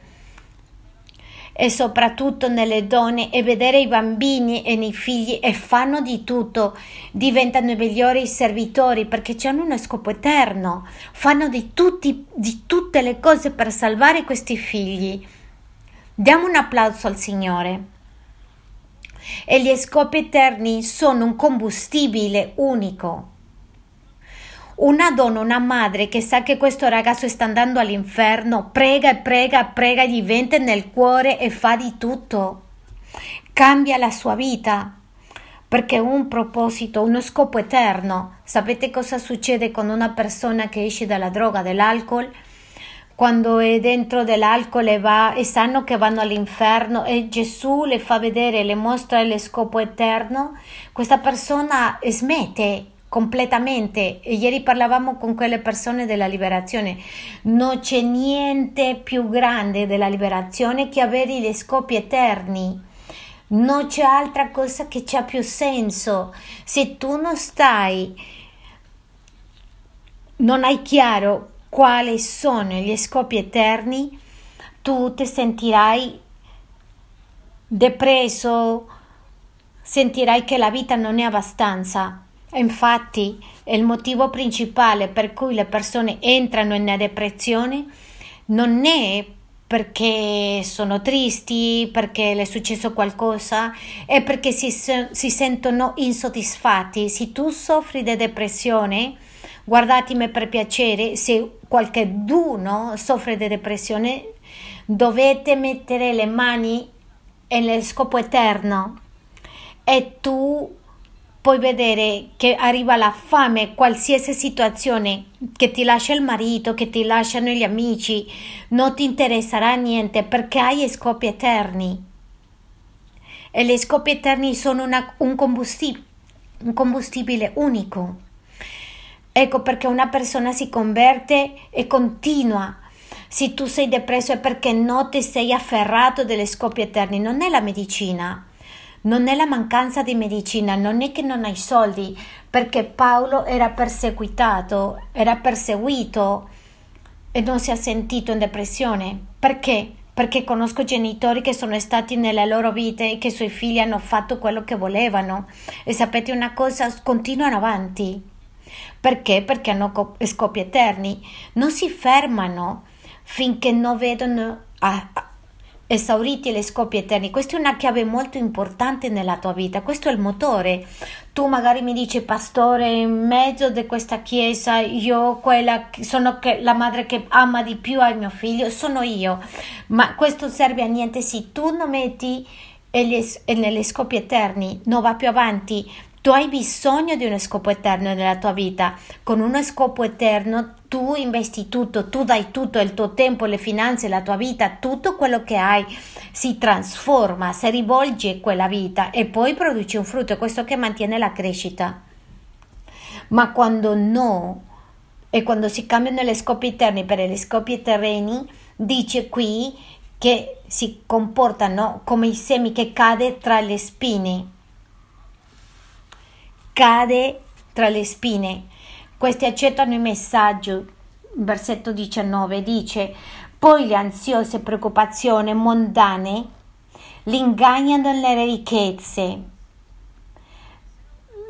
e soprattutto nelle donne e vedere i bambini e nei figli e fanno di tutto, diventano i migliori servitori perché hanno uno scopo eterno, fanno di, tutti, di tutte le cose per salvare questi figli. Diamo un applauso al Signore. E gli scopi eterni sono un combustibile unico una donna, una madre che sa che questo ragazzo sta andando all'inferno, prega e prega, prega e diventa nel cuore e fa di tutto. Cambia la sua vita perché un proposito, uno scopo eterno. Sapete cosa succede con una persona che esce dalla droga, dall'alcol? Quando è dentro dell'alcol e va e sanno che vanno all'inferno e Gesù le fa vedere, le mostra lo scopo eterno, questa persona smette completamente. Ieri parlavamo con quelle persone della liberazione. Non c'è niente più grande della liberazione che avere gli scopi eterni. Non c'è altra cosa che c'ha più senso. Se tu non stai, non hai chiaro quali sono gli scopi eterni, tu ti sentirai depresso, sentirai che la vita non è abbastanza. Infatti, il motivo principale per cui le persone entrano in depressione non è perché sono tristi, perché le è successo qualcosa, è perché si, si sentono insoddisfatti. Se tu soffri di depressione, guardatemi per piacere, se qualcuno soffre di depressione, dovete mettere le mani nel scopo eterno e tu puoi vedere che arriva la fame, qualsiasi situazione che ti lascia il marito, che ti lasciano gli amici, non ti interesserà niente perché hai scopi eterni. E gli scopi eterni sono una, un, combustibile, un combustibile unico. Ecco perché una persona si converte e continua. Se tu sei depresso è perché non ti sei afferrato degli scopi eterni, non è la medicina non è la mancanza di medicina, non è che non hai soldi, perché Paolo era perseguitato, era perseguito e non si è sentito in depressione. Perché? Perché conosco genitori che sono stati nella loro vita e che i suoi figli hanno fatto quello che volevano. E sapete una cosa? Continuano avanti. Perché? Perché hanno scopi eterni. Non si fermano finché non vedono a, a, esauriti le scopi eterni. Questa è una chiave molto importante nella tua vita, questo è il motore. Tu magari mi dici, pastore, in mezzo di questa chiesa, io quella, sono la madre che ama di più al mio figlio, sono io. Ma questo serve a niente se tu non metti nelle scopi eterni, non va più avanti. Tu hai bisogno di uno scopo eterno nella tua vita. Con uno scopo eterno tu investi tutto, tu dai tutto, il tuo tempo, le finanze, la tua vita, tutto quello che hai si trasforma, si rivolge quella vita e poi produce un frutto, questo che mantiene la crescita. Ma quando no, e quando si cambiano gli scopi eterni per gli scopi terreni, dice qui che si comportano come i semi che cade tra le spine cade tra le spine. Questi accettano il messaggio. Versetto 19 dice: Poi le ansiose preoccupazioni mondane li ingannano ricchezze,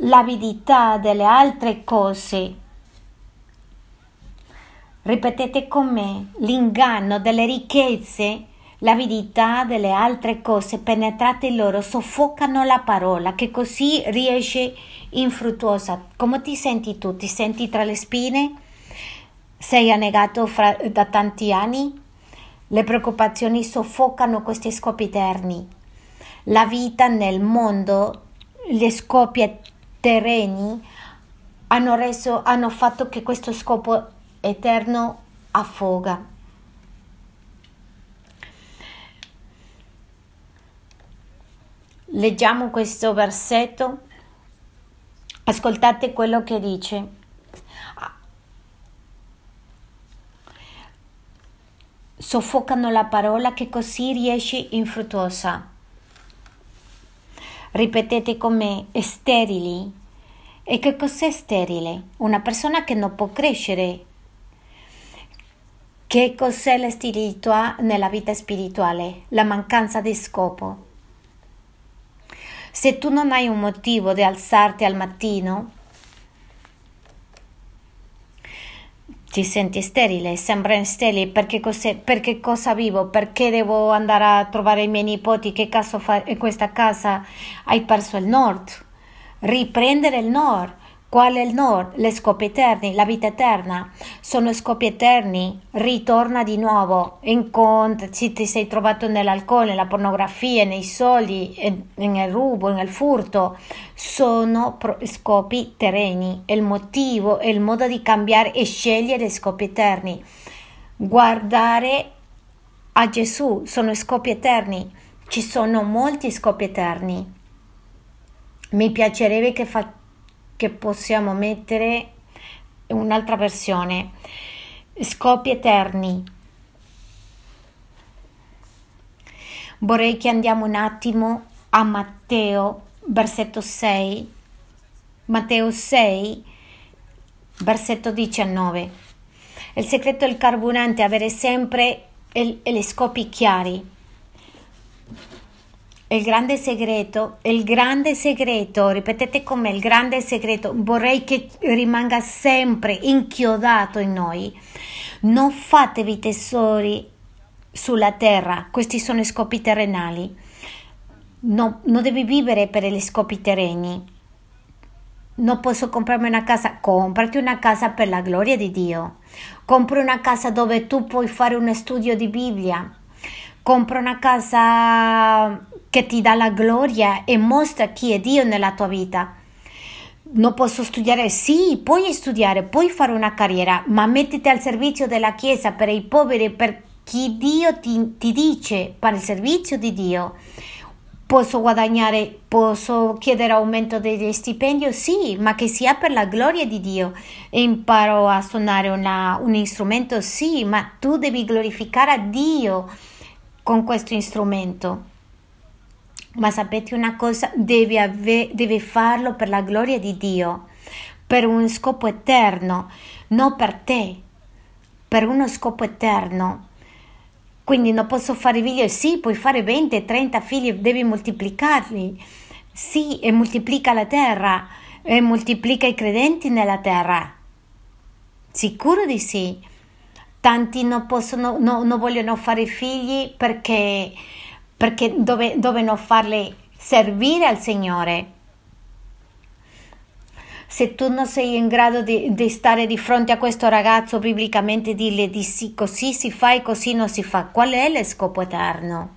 l'avidità delle altre cose. Ripetete con me: l'inganno delle ricchezze L'avidità delle altre cose penetrate in loro soffocano la parola che così riesce infruttuosa. Come ti senti tu? Ti senti tra le spine? Sei annegato fra, da tanti anni? Le preoccupazioni soffocano questi scopi eterni. La vita nel mondo, gli scopi terreni hanno, reso, hanno fatto che questo scopo eterno affoga. Leggiamo questo versetto, ascoltate quello che dice. Soffocano la parola che così riesce infruttuosa. Ripetete con me, sterili. E che cos'è sterile? Una persona che non può crescere. Che cos'è la sterilità nella vita spirituale? La mancanza di scopo. Se tu non hai un motivo di alzarti al mattino, ti senti sterile, sembra sterile perché, perché, cosa vivo, perché devo andare a trovare i miei nipoti, che caso fa in questa casa, hai perso il nord, riprendere il nord, Qual è il nord? Le scopi eterni, la vita eterna. Sono scopi eterni. Ritorna di nuovo. Incontri, se ti sei trovato nell'alcol, nella pornografia, nei soldi, nel rubo, nel furto. Sono scopi terreni. Il motivo e il modo di cambiare e scegliere scopi eterni. Guardare a Gesù sono scopi eterni. Ci sono molti scopi eterni. Mi piacerebbe che facciate che possiamo mettere un'altra versione. Scopi eterni. Vorrei che andiamo un attimo a Matteo versetto 6 Matteo 6 versetto 19 Il segreto del carburante è avere sempre gli scopi chiari. Il grande segreto, il grande segreto, ripetete come il grande segreto, vorrei che rimanga sempre inchiodato in noi. Non fatevi tesori sulla terra, questi sono i scopi terrenali. No, non devi vivere per gli scopi terreni. Non posso comprarmi una casa, comprati una casa per la gloria di Dio. Compra una casa dove tu puoi fare uno studio di Bibbia. Compra una casa che ti dà la gloria e mostra chi è Dio nella tua vita. Non posso studiare? Sì, puoi studiare, puoi fare una carriera, ma mettiti al servizio della Chiesa per i poveri, per chi Dio ti, ti dice, per il servizio di Dio. Posso guadagnare, posso chiedere aumento degli stipendi? Sì, ma che sia per la gloria di Dio. Imparo a suonare una, un strumento? Sì, ma tu devi glorificare a Dio con questo strumento. Ma sapete una cosa? Devi, ave- devi farlo per la gloria di Dio, per un scopo eterno, non per te, per uno scopo eterno. Quindi non posso fare figli, sì, puoi fare 20, 30 figli, devi moltiplicarli. Sì, e moltiplica la terra, e moltiplica i credenti nella terra. Sicuro di sì. Tanti non, possono, no, non vogliono fare figli perché perché dove, devono farle servire al Signore. Se tu non sei in grado di, di, stare di fronte a questo ragazzo biblicamente dirgli di sì, così si fa e così non si fa, qual è lo scopo eterno?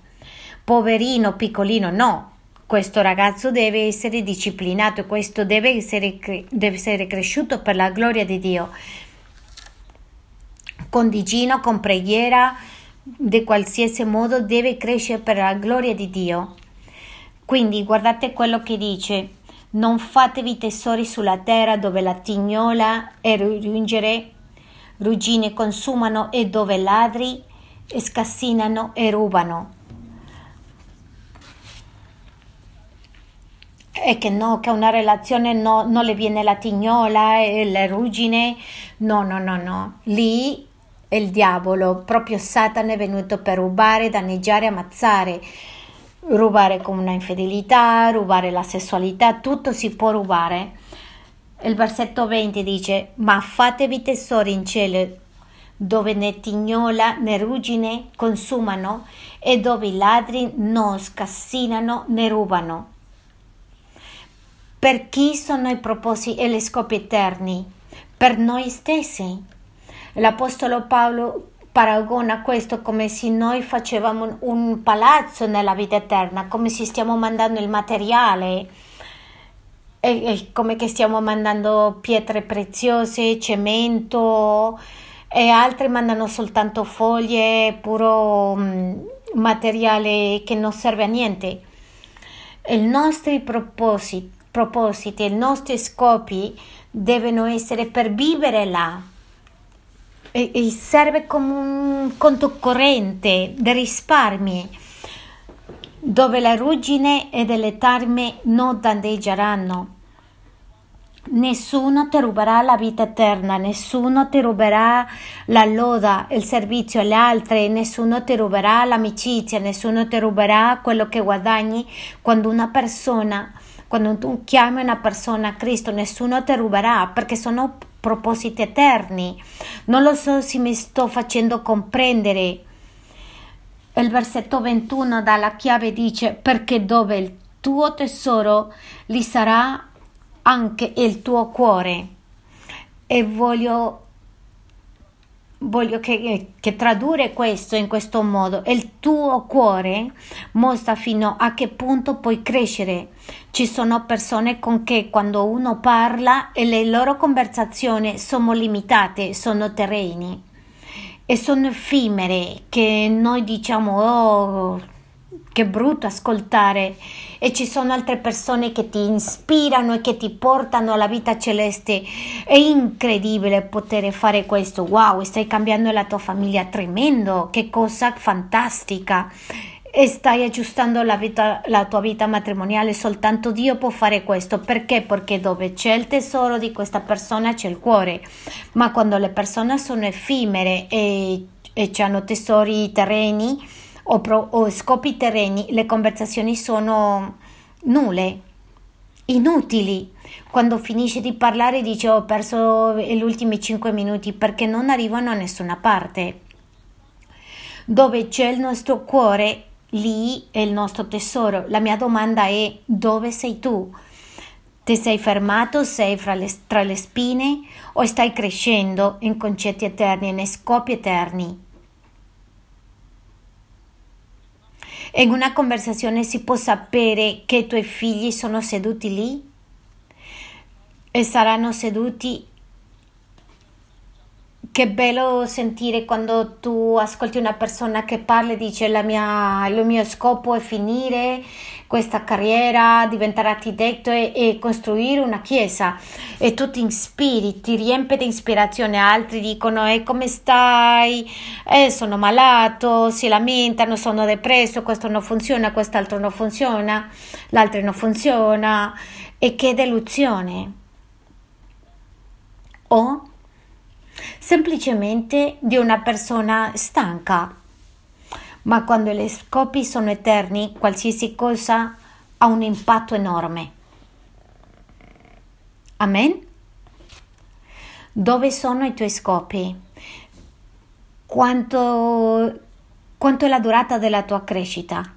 Poverino, piccolino, no. Questo ragazzo deve essere disciplinato, questo deve essere, deve essere cresciuto per la gloria di Dio. Con digiuno, con preghiera, di qualsiasi modo deve crescere per la gloria di Dio. Quindi guardate quello che dice, non fatevi tesori sulla terra dove la tignola e rungere, ruggine consumano e dove ladri scassinano e rubano. E che no, che una relazione no, non le viene la tignola e le ruggine, no, no, no, no. Lì il diavolo, proprio Satana è venuto per rubare, danneggiare, ammazzare. Rubare con una infedelità, rubare la sessualità, tutto si può rubare. Il versetto 20 dice: Ma fatevi tesori in cielo dove né tignola né ruggine consumano e dove i ladri non scassinano né rubano. Per chi sono i propositi e gli scopi eterni? Per noi stessi L'Apostolo Paolo paragona questo come se noi facevamo un palazzo nella vita eterna, come se stiamo mandando il materiale, e, come che stiamo mandando pietre preziose, cemento e altri mandano soltanto foglie, puro um, materiale che non serve a niente. I nostri propositi, propositi, i nostri scopi devono essere per vivere là e, e serve come un conto corrente di risparmi dove la ruggine e le tarme non danneggeranno. Nessuno ti ruberà la vita eterna, nessuno ti ruberà la loda, il servizio alle altre, nessuno ti ruberà l'amicizia, nessuno ti ruberà quello che guadagni quando una persona, quando tu chiami una persona a Cristo, nessuno ti ruberà perché sono propositi eterni. Non lo so se mi sto facendo comprendere. Il versetto 21 dalla chiave dice perché dove il tuo tesoro lì sarà anche il tuo cuore. E voglio voglio che, che, tradurre questo in questo modo. Il tuo cuore mostra fino a che punto puoi crescere. Ci sono persone con che quando uno parla e le loro conversazioni sono limitate, sono terreni e sono effimere che noi diciamo oh che brutto ascoltare e ci sono altre persone che ti ispirano e che ti portano alla vita celeste. È incredibile poter fare questo. Wow, stai cambiando la tua famiglia, tremendo, che cosa fantastica. e stai aggiustando la, vita, la, tua vita matrimoniale, soltanto Dio può fare questo. Perché? Perché dove c'è il tesoro di questa persona c'è il cuore, ma quando le persone sono effimere e, e hanno tesori terreni o, pro, o scopi terreni, le conversazioni sono nulle, inutili. Quando finisce di parlare dice ho perso gli ultimi 5 minuti perché non arrivano a nessuna parte. Dove c'è il nostro cuore Lì è il nostro tesoro. La mia domanda è dove sei tu? Ti sei fermato, sei le, tra le spine o stai crescendo in concetti eterni, in scopi eterni? In una conversazione si può sapere che i tuoi figli sono seduti lì e saranno seduti che bello sentire quando tu ascolti una persona che parla e dice mia, il mio scopo è finire questa carriera, diventare architetto e, e, costruire una chiesa e tu ti ispiri, ti riempi di ispirazione, altri dicono e come stai? Eh, sono malato, si lamentano, sono depresso, questo non funziona, quest'altro non funziona, l'altro non funziona e che delusione. O semplicemente di una persona stanca. Ma quando gli scopi sono eterni, qualsiasi cosa ha un impatto enorme. Amen? Dove sono i tuoi scopi? Quanto, quanto è la durata della tua crescita?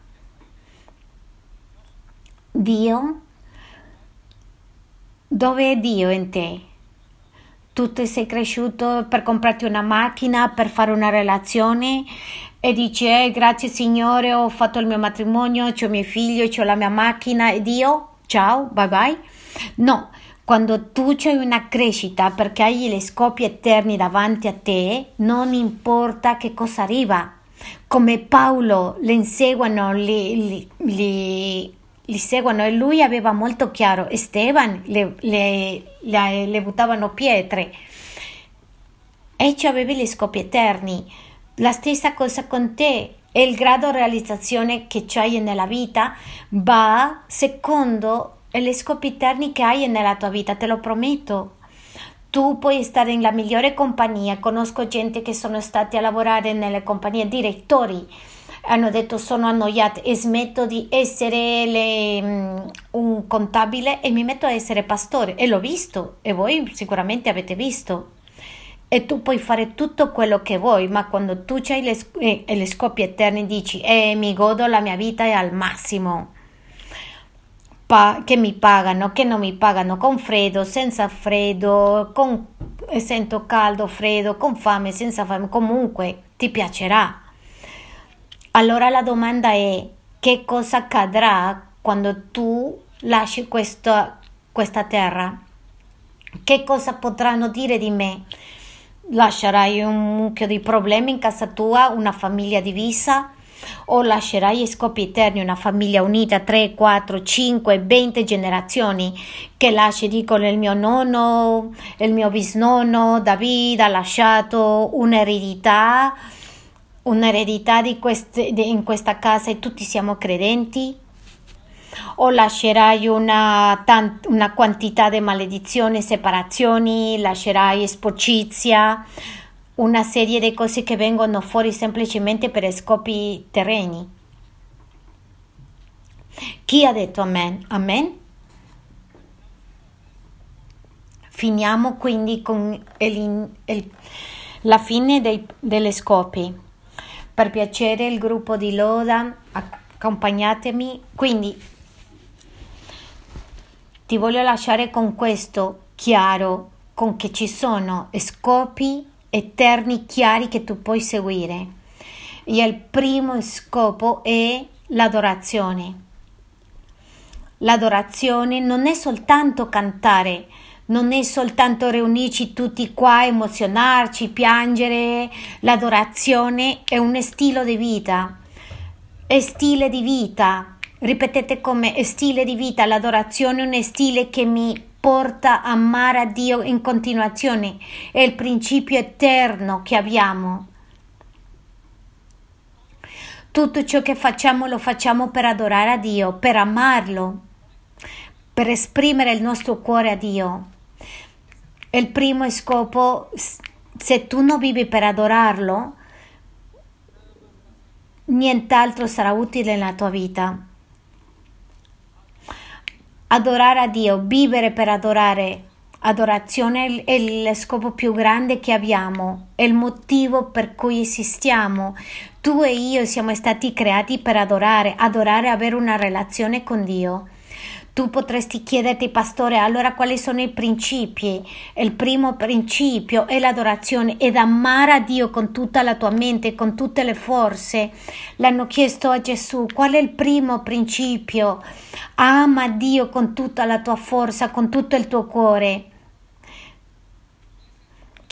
Dio? Dove è Dio in te? Tu ti sei cresciuto per comprarti una macchina, per fare una relazione e dici eh, grazie Signore ho fatto il mio matrimonio, ho i miei figli, ho la mia macchina ed io ciao, bye bye. No, quando tu c'hai una crescita perché hai gli scopi eterni davanti a te, non importa che cosa arriva. Come Paolo le inseguono, li, li, li li seguono e lui aveva molto chiaro, Esteban le, le, le, le buttavano pietre e ci avevi gli scopi eterni. La stessa cosa con te e il grado di realizzazione che c'hai nella vita va secondo gli scopi eterni che hai nella tua vita, te lo prometto. Tu puoi stare nella migliore compagnia, conosco gente che sono stati a lavorare nelle compagnie direttori hanno detto sono annoiate. E smetto di essere le, mm, un contabile e mi metto a essere pastore. E l'ho visto. E voi sicuramente avete visto. E tu puoi fare tutto quello che vuoi, ma quando tu hai le, eh, le scopi eterni dici eh, mi godo la mia vita è al massimo, pa- che mi pagano, che non mi pagano, con freddo, senza freddo, con, eh, sento caldo, freddo, con fame, senza fame, comunque ti piacerà. Allora la domanda è che cosa accadrà quando tu lasci questa, questa terra? Che cosa potranno dire di me? Lascerai un mucchio di problemi in casa tua, una famiglia divisa? O lascerai scopi eterni una famiglia unita 3, 4, 5, 20 generazioni che lasci, dicono il mio nonno, il mio bisnonno David ha lasciato un'eredità un'eredità di queste, di, in questa casa e tutti siamo credenti? O lascerai una, tant, una quantità di maledizioni, separazioni, lascerai sporcizia, una serie di cose che vengono fuori semplicemente per scopi terreni? Chi ha detto amen? Amen? Finiamo quindi con il, il, la fine dei, delle scopi. Per piacere il gruppo di Loda, accompagnatemi. Quindi ti voglio lasciare con questo chiaro, con che ci sono scopi eterni chiari che tu puoi seguire. E il primo scopo è l'adorazione. L'adorazione non è soltanto cantare, non è soltanto riunirci tutti qua, emozionarci, piangere, l'adorazione è un stile di vita, è stile di vita, ripetete come stile di vita, l'adorazione è un stile che mi porta a amare a Dio in continuazione, è il principio eterno che abbiamo. Tutto ciò che facciamo lo facciamo per adorare a Dio, per amarlo, per esprimere il nostro cuore a Dio. Il primo scopo, se tu non vivi per adorarlo, nient'altro sarà utile nella tua vita. Adorare a Dio, vivere per adorare. Adorazione è il scopo più grande che abbiamo, è il motivo per cui esistiamo. Tu e io siamo stati creati per adorare, adorare, avere una relazione con Dio. Tu potresti chiederti, pastore, allora quali sono i principi? Il primo principio è l'adorazione ed amare a Dio con tutta la tua mente, con tutte le forze. L'hanno chiesto a Gesù, qual è il primo principio? Ama Dio con tutta la tua forza, con tutto il tuo cuore.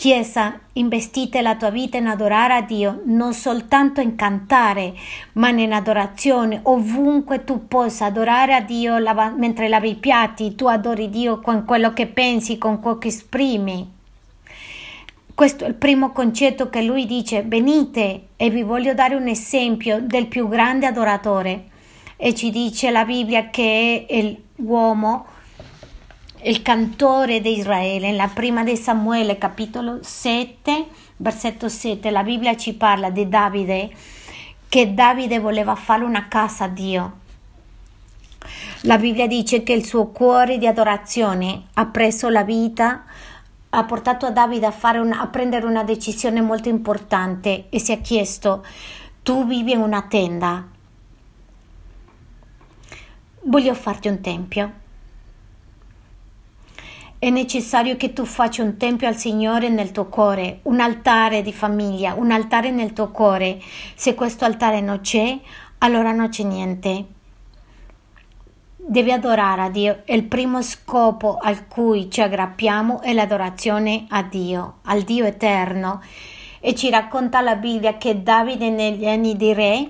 Chiesa, investite la tua vita in adorare a Dio, non soltanto in cantare, ma in adorazione. Ovunque tu possa adorare a Dio lava, mentre lavi i piatti, tu adori Dio con quello che pensi, con quello che esprimi. Questo è il primo concetto che lui dice, venite e vi voglio dare un esempio del più grande adoratore. E ci dice la Bibbia che è l'uomo il cantore di Israele, nella prima di Samuele, capitolo 7, versetto 7, la Bibbia ci parla di Davide, che Davide voleva fare una casa a Dio. La Bibbia dice che il suo cuore di adorazione ha preso la vita, ha portato a Davide a, una, a prendere una decisione molto importante e si è chiesto, tu vivi in una tenda, voglio farti un tempio è necessario che tu faccia un tempio al Signore nel tuo cuore, un altare di famiglia, un altare nel tuo cuore. Se questo altare non c'è, allora non c'è niente. Devi adorare a Dio. Il primo scopo al cui ci aggrappiamo è l'adorazione a Dio, al Dio eterno. E ci racconta la Bibbia che Davide negli anni di re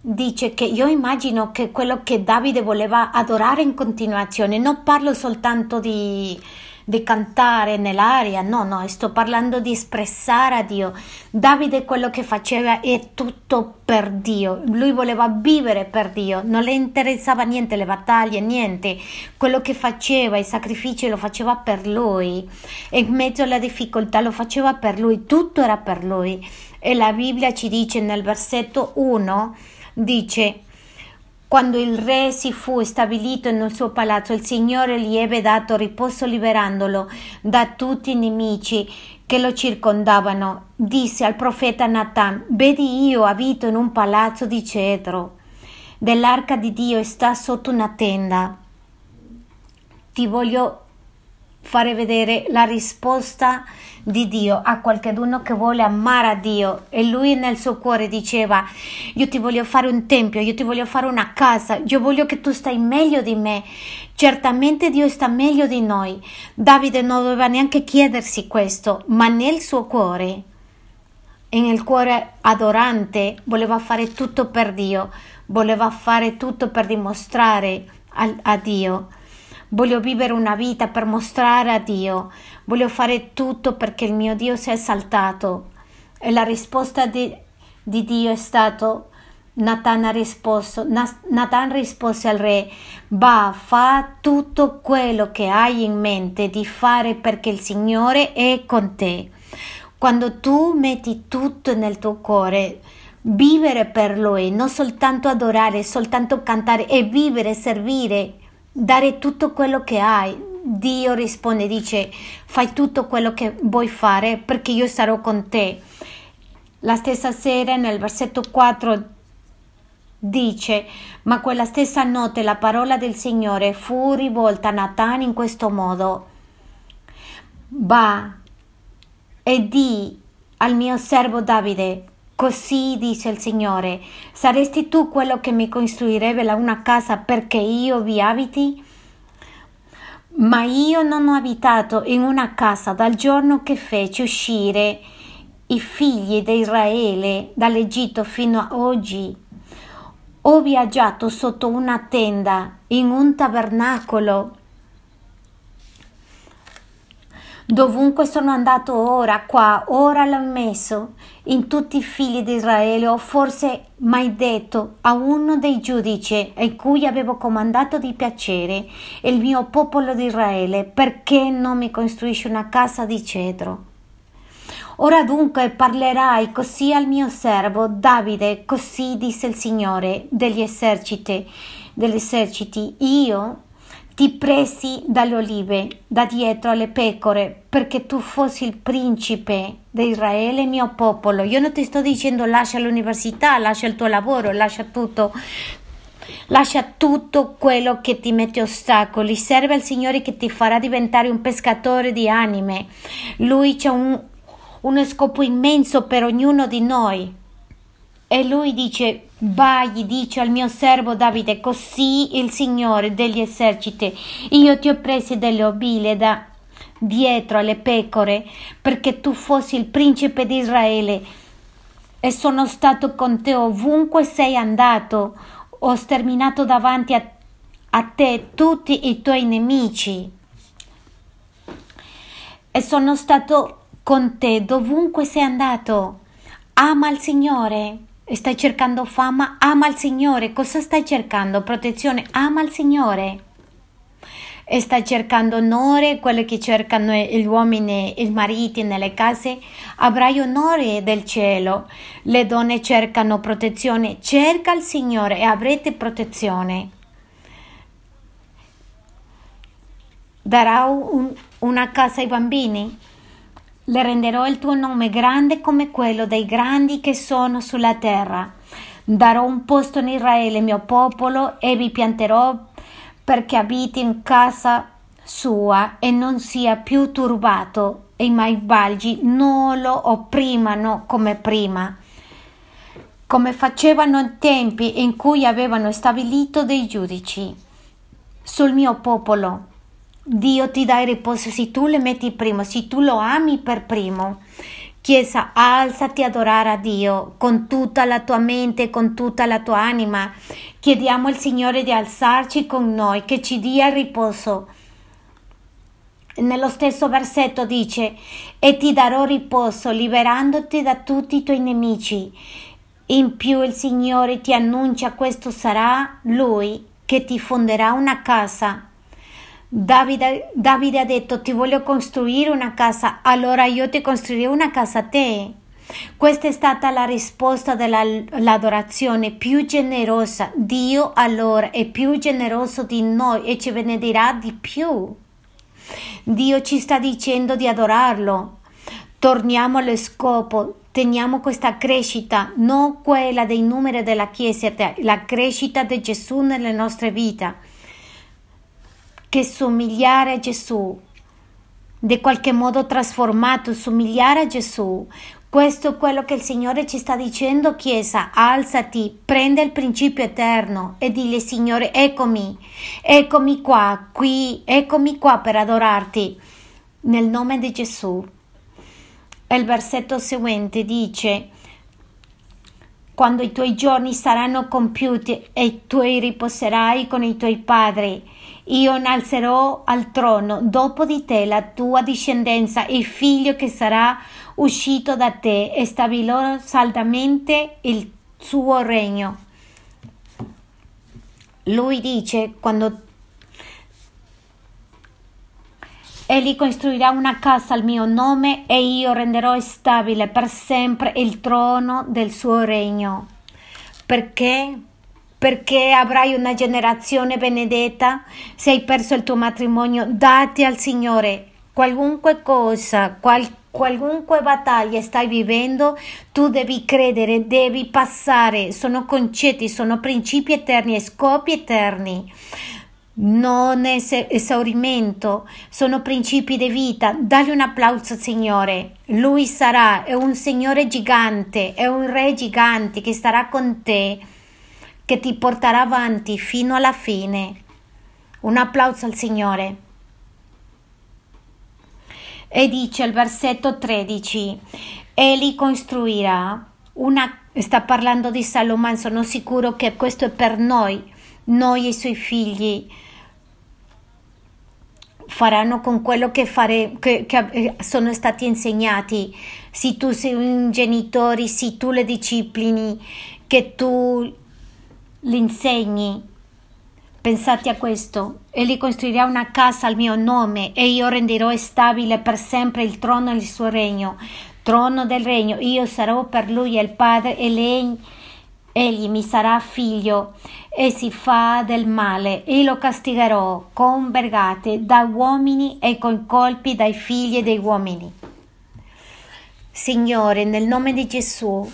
dice che io immagino che quello che Davide voleva adorare in continuazione, non parlo soltanto di, di cantare nell'aria, no, no, sto parlando di espressare a Dio. Davide quello che faceva è tutto per Dio, lui voleva vivere per Dio, non le interessava niente le battaglie, niente, quello che faceva, i sacrifici lo faceva per lui, e in mezzo alla difficoltà lo faceva per lui, tutto era per lui. E la Bibbia ci dice nel versetto 1 dice quando il re si fu stabilito nel suo palazzo, il Signore gli ebbe dato riposo liberandolo da tutti i nemici che lo circondavano. Disse al profeta Nathan, vedi io abito in un palazzo di cedro, dell'arca di Dio sta sotto una tenda. Ti voglio fare vedere la risposta di Dio a qualcuno che vuole amare a Dio e lui nel suo cuore diceva io ti voglio fare un tempio, io ti voglio fare una casa, io voglio che tu stai meglio di me. Certamente Dio sta meglio di noi. Davide non doveva neanche chiedersi questo, ma nel suo cuore, nel cuore adorante, voleva fare tutto per Dio, voleva fare tutto per dimostrare a, a Dio Voglio vivere una vita per mostrare a Dio. Voglio fare tutto perché il mio Dio sia esaltato. E la risposta di, di Dio è stata Nathan ha risposto, Nathan rispose al re, va, fa tutto quello che hai in mente di fare perché il Signore è con te. Quando tu metti tutto nel tuo cuore, vivere per Lui, non soltanto adorare, soltanto cantare e vivere, servire, dare tutto quello che hai. Dio risponde, dice, fai tutto quello che vuoi fare perché io sarò con te. La stessa sera nel versetto 4 dice, ma quella stessa notte la parola del Signore fu rivolta a Nathan in questo modo. Va e di al mio servo Davide, Così dice il Signore, saresti tu quello che mi costruirebbe una casa perché io vi abiti? Ma io non ho abitato in una casa dal giorno che feci uscire i figli di Israele dall'Egitto fino a oggi. Ho viaggiato sotto una tenda, in un tabernacolo Dovunque sono andato ora, qua, ora l'ho messo in tutti i figli di Israele, ho forse mai detto a uno dei giudici a cui avevo comandato di piacere il mio popolo di Israele, perché non mi costruisci una casa di cedro? Ora dunque parlerai così al mio servo Davide, così disse il Signore degli eserciti, degli eserciti, io ti presi dalle olive, da dietro alle pecore, perché tu fossi il principe di Israele, mio popolo. Io non ti sto dicendo lascia l'università, lascia il tuo lavoro, lascia tutto. Lascia tutto quello che ti mette ostacoli, serve al Signore che ti farà diventare un pescatore di anime. Lui c'ha un, uno scopo immenso per ognuno di noi. E lui dice Vai, dice al mio servo Davide, così il Signore degli eserciti, io ti ho preso delle ovile da dietro alle pecore, perché tu fossi il principe di Israele, e sono stato con te ovunque sei andato, ho sterminato davanti a, a te tutti i tuoi nemici, e sono stato con te dovunque sei andato. Ama il Signore Stai cercando fama? Ama il Signore. Cosa stai cercando? Protezione? Ama il Signore. Stai cercando onore, quello che cercano gli uomini, i mariti nelle case? Avrai onore del cielo. Le donne cercano protezione. Cerca il Signore e avrete protezione. Darà un, una casa ai bambini? Le renderò il tuo nome grande come quello dei grandi che sono sulla terra. Darò un posto in Israele, mio popolo, e vi pianterò perché abiti in casa sua e non sia più turbato e i malvagi non lo opprimano come prima, come facevano in tempi in cui avevano stabilito dei giudici sul mio popolo Dio ti dà il riposo se tu le metti primo, se tu lo ami per primo. Chiesa, alzati ad adorare a Dio con tutta la tua mente, con tutta la tua anima. Chiediamo al Signore di alzarci con noi, che ci dia il riposo. Nello stesso versetto dice, e ti darò riposo, liberandoti da tutti i tuoi nemici. In più il Signore ti annuncia questo sarà Lui che ti fonderà una casa Davide, Davide ha detto ti voglio costruire una casa, allora io ti costruirò una casa a te. Questa è stata la risposta dell'adorazione più generosa. Dio allora è più generoso di noi e ci benedirà di più. Dio ci sta dicendo di adorarlo. Torniamo allo scopo, teniamo questa crescita, non quella dei numeri della Chiesa, la crescita di Gesù nelle nostre vite che somigliare a Gesù, di qualche modo trasformato, somigliare a Gesù. Questo è quello che il Signore ci sta dicendo, Chiesa, alzati, prende il principio eterno e dille, Signore, eccomi, eccomi qua, qui, eccomi qua per adorarti, nel nome di Gesù. E il versetto seguente dice, quando i tuoi giorni saranno compiuti e tu riposerai con i tuoi padri, io innalzerò al trono dopo di te la tua discendenza, il figlio che sarà uscito da te e stabilò saldamente il suo regno. Lui dice quando Egli costruirà una casa al mio nome e io renderò stabile per sempre il trono del suo regno. Perché? Perché avrai una generazione benedetta? Se hai perso il tuo matrimonio, dati al Signore. Qualunque cosa, qual, qualunque battaglia stai vivendo, tu devi credere, devi passare. Sono concetti, sono principi eterni e scopi eterni non è esaurimento, sono principi di vita. Dagli un applauso, Signore. Lui sarà, è un Signore gigante, è un Re gigante che starà con te, che ti porterà avanti fino alla fine. Un applauso al Signore. E dice al versetto 13, Egli costruirà una... Sta parlando di Salomone, sono sicuro che questo è per noi, noi e i suoi figli faranno con quello che, fare, che, che eh, sono stati insegnati. Se tu sei un genitore, se tu le disciplini, che tu li insegni. Pensate a questo, egli costruirà una casa al mio nome e io renderò stabile per sempre il trono del suo regno. Trono del regno, io sarò per lui il padre e lei egli mi sarà figlio e si fa del male e lo castigherò con vergate da uomini e con colpi dai figli dei uomini. Signore, nel nome di Gesù,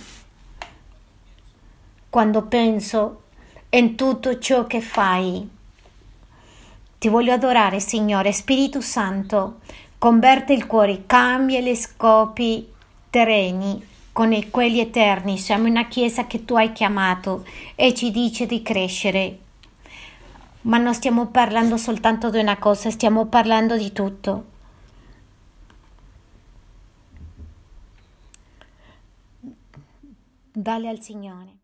quando penso in tutto ciò che fai, ti voglio adorare, Signore, Spirito Santo, converte il cuore, cambia gli scopi terreni con quelli eterni. Siamo una chiesa che tu hai chiamato e ci dice di crescere. Ma non stiamo parlando soltanto di una cosa, stiamo parlando di tutto. Dale al Signore.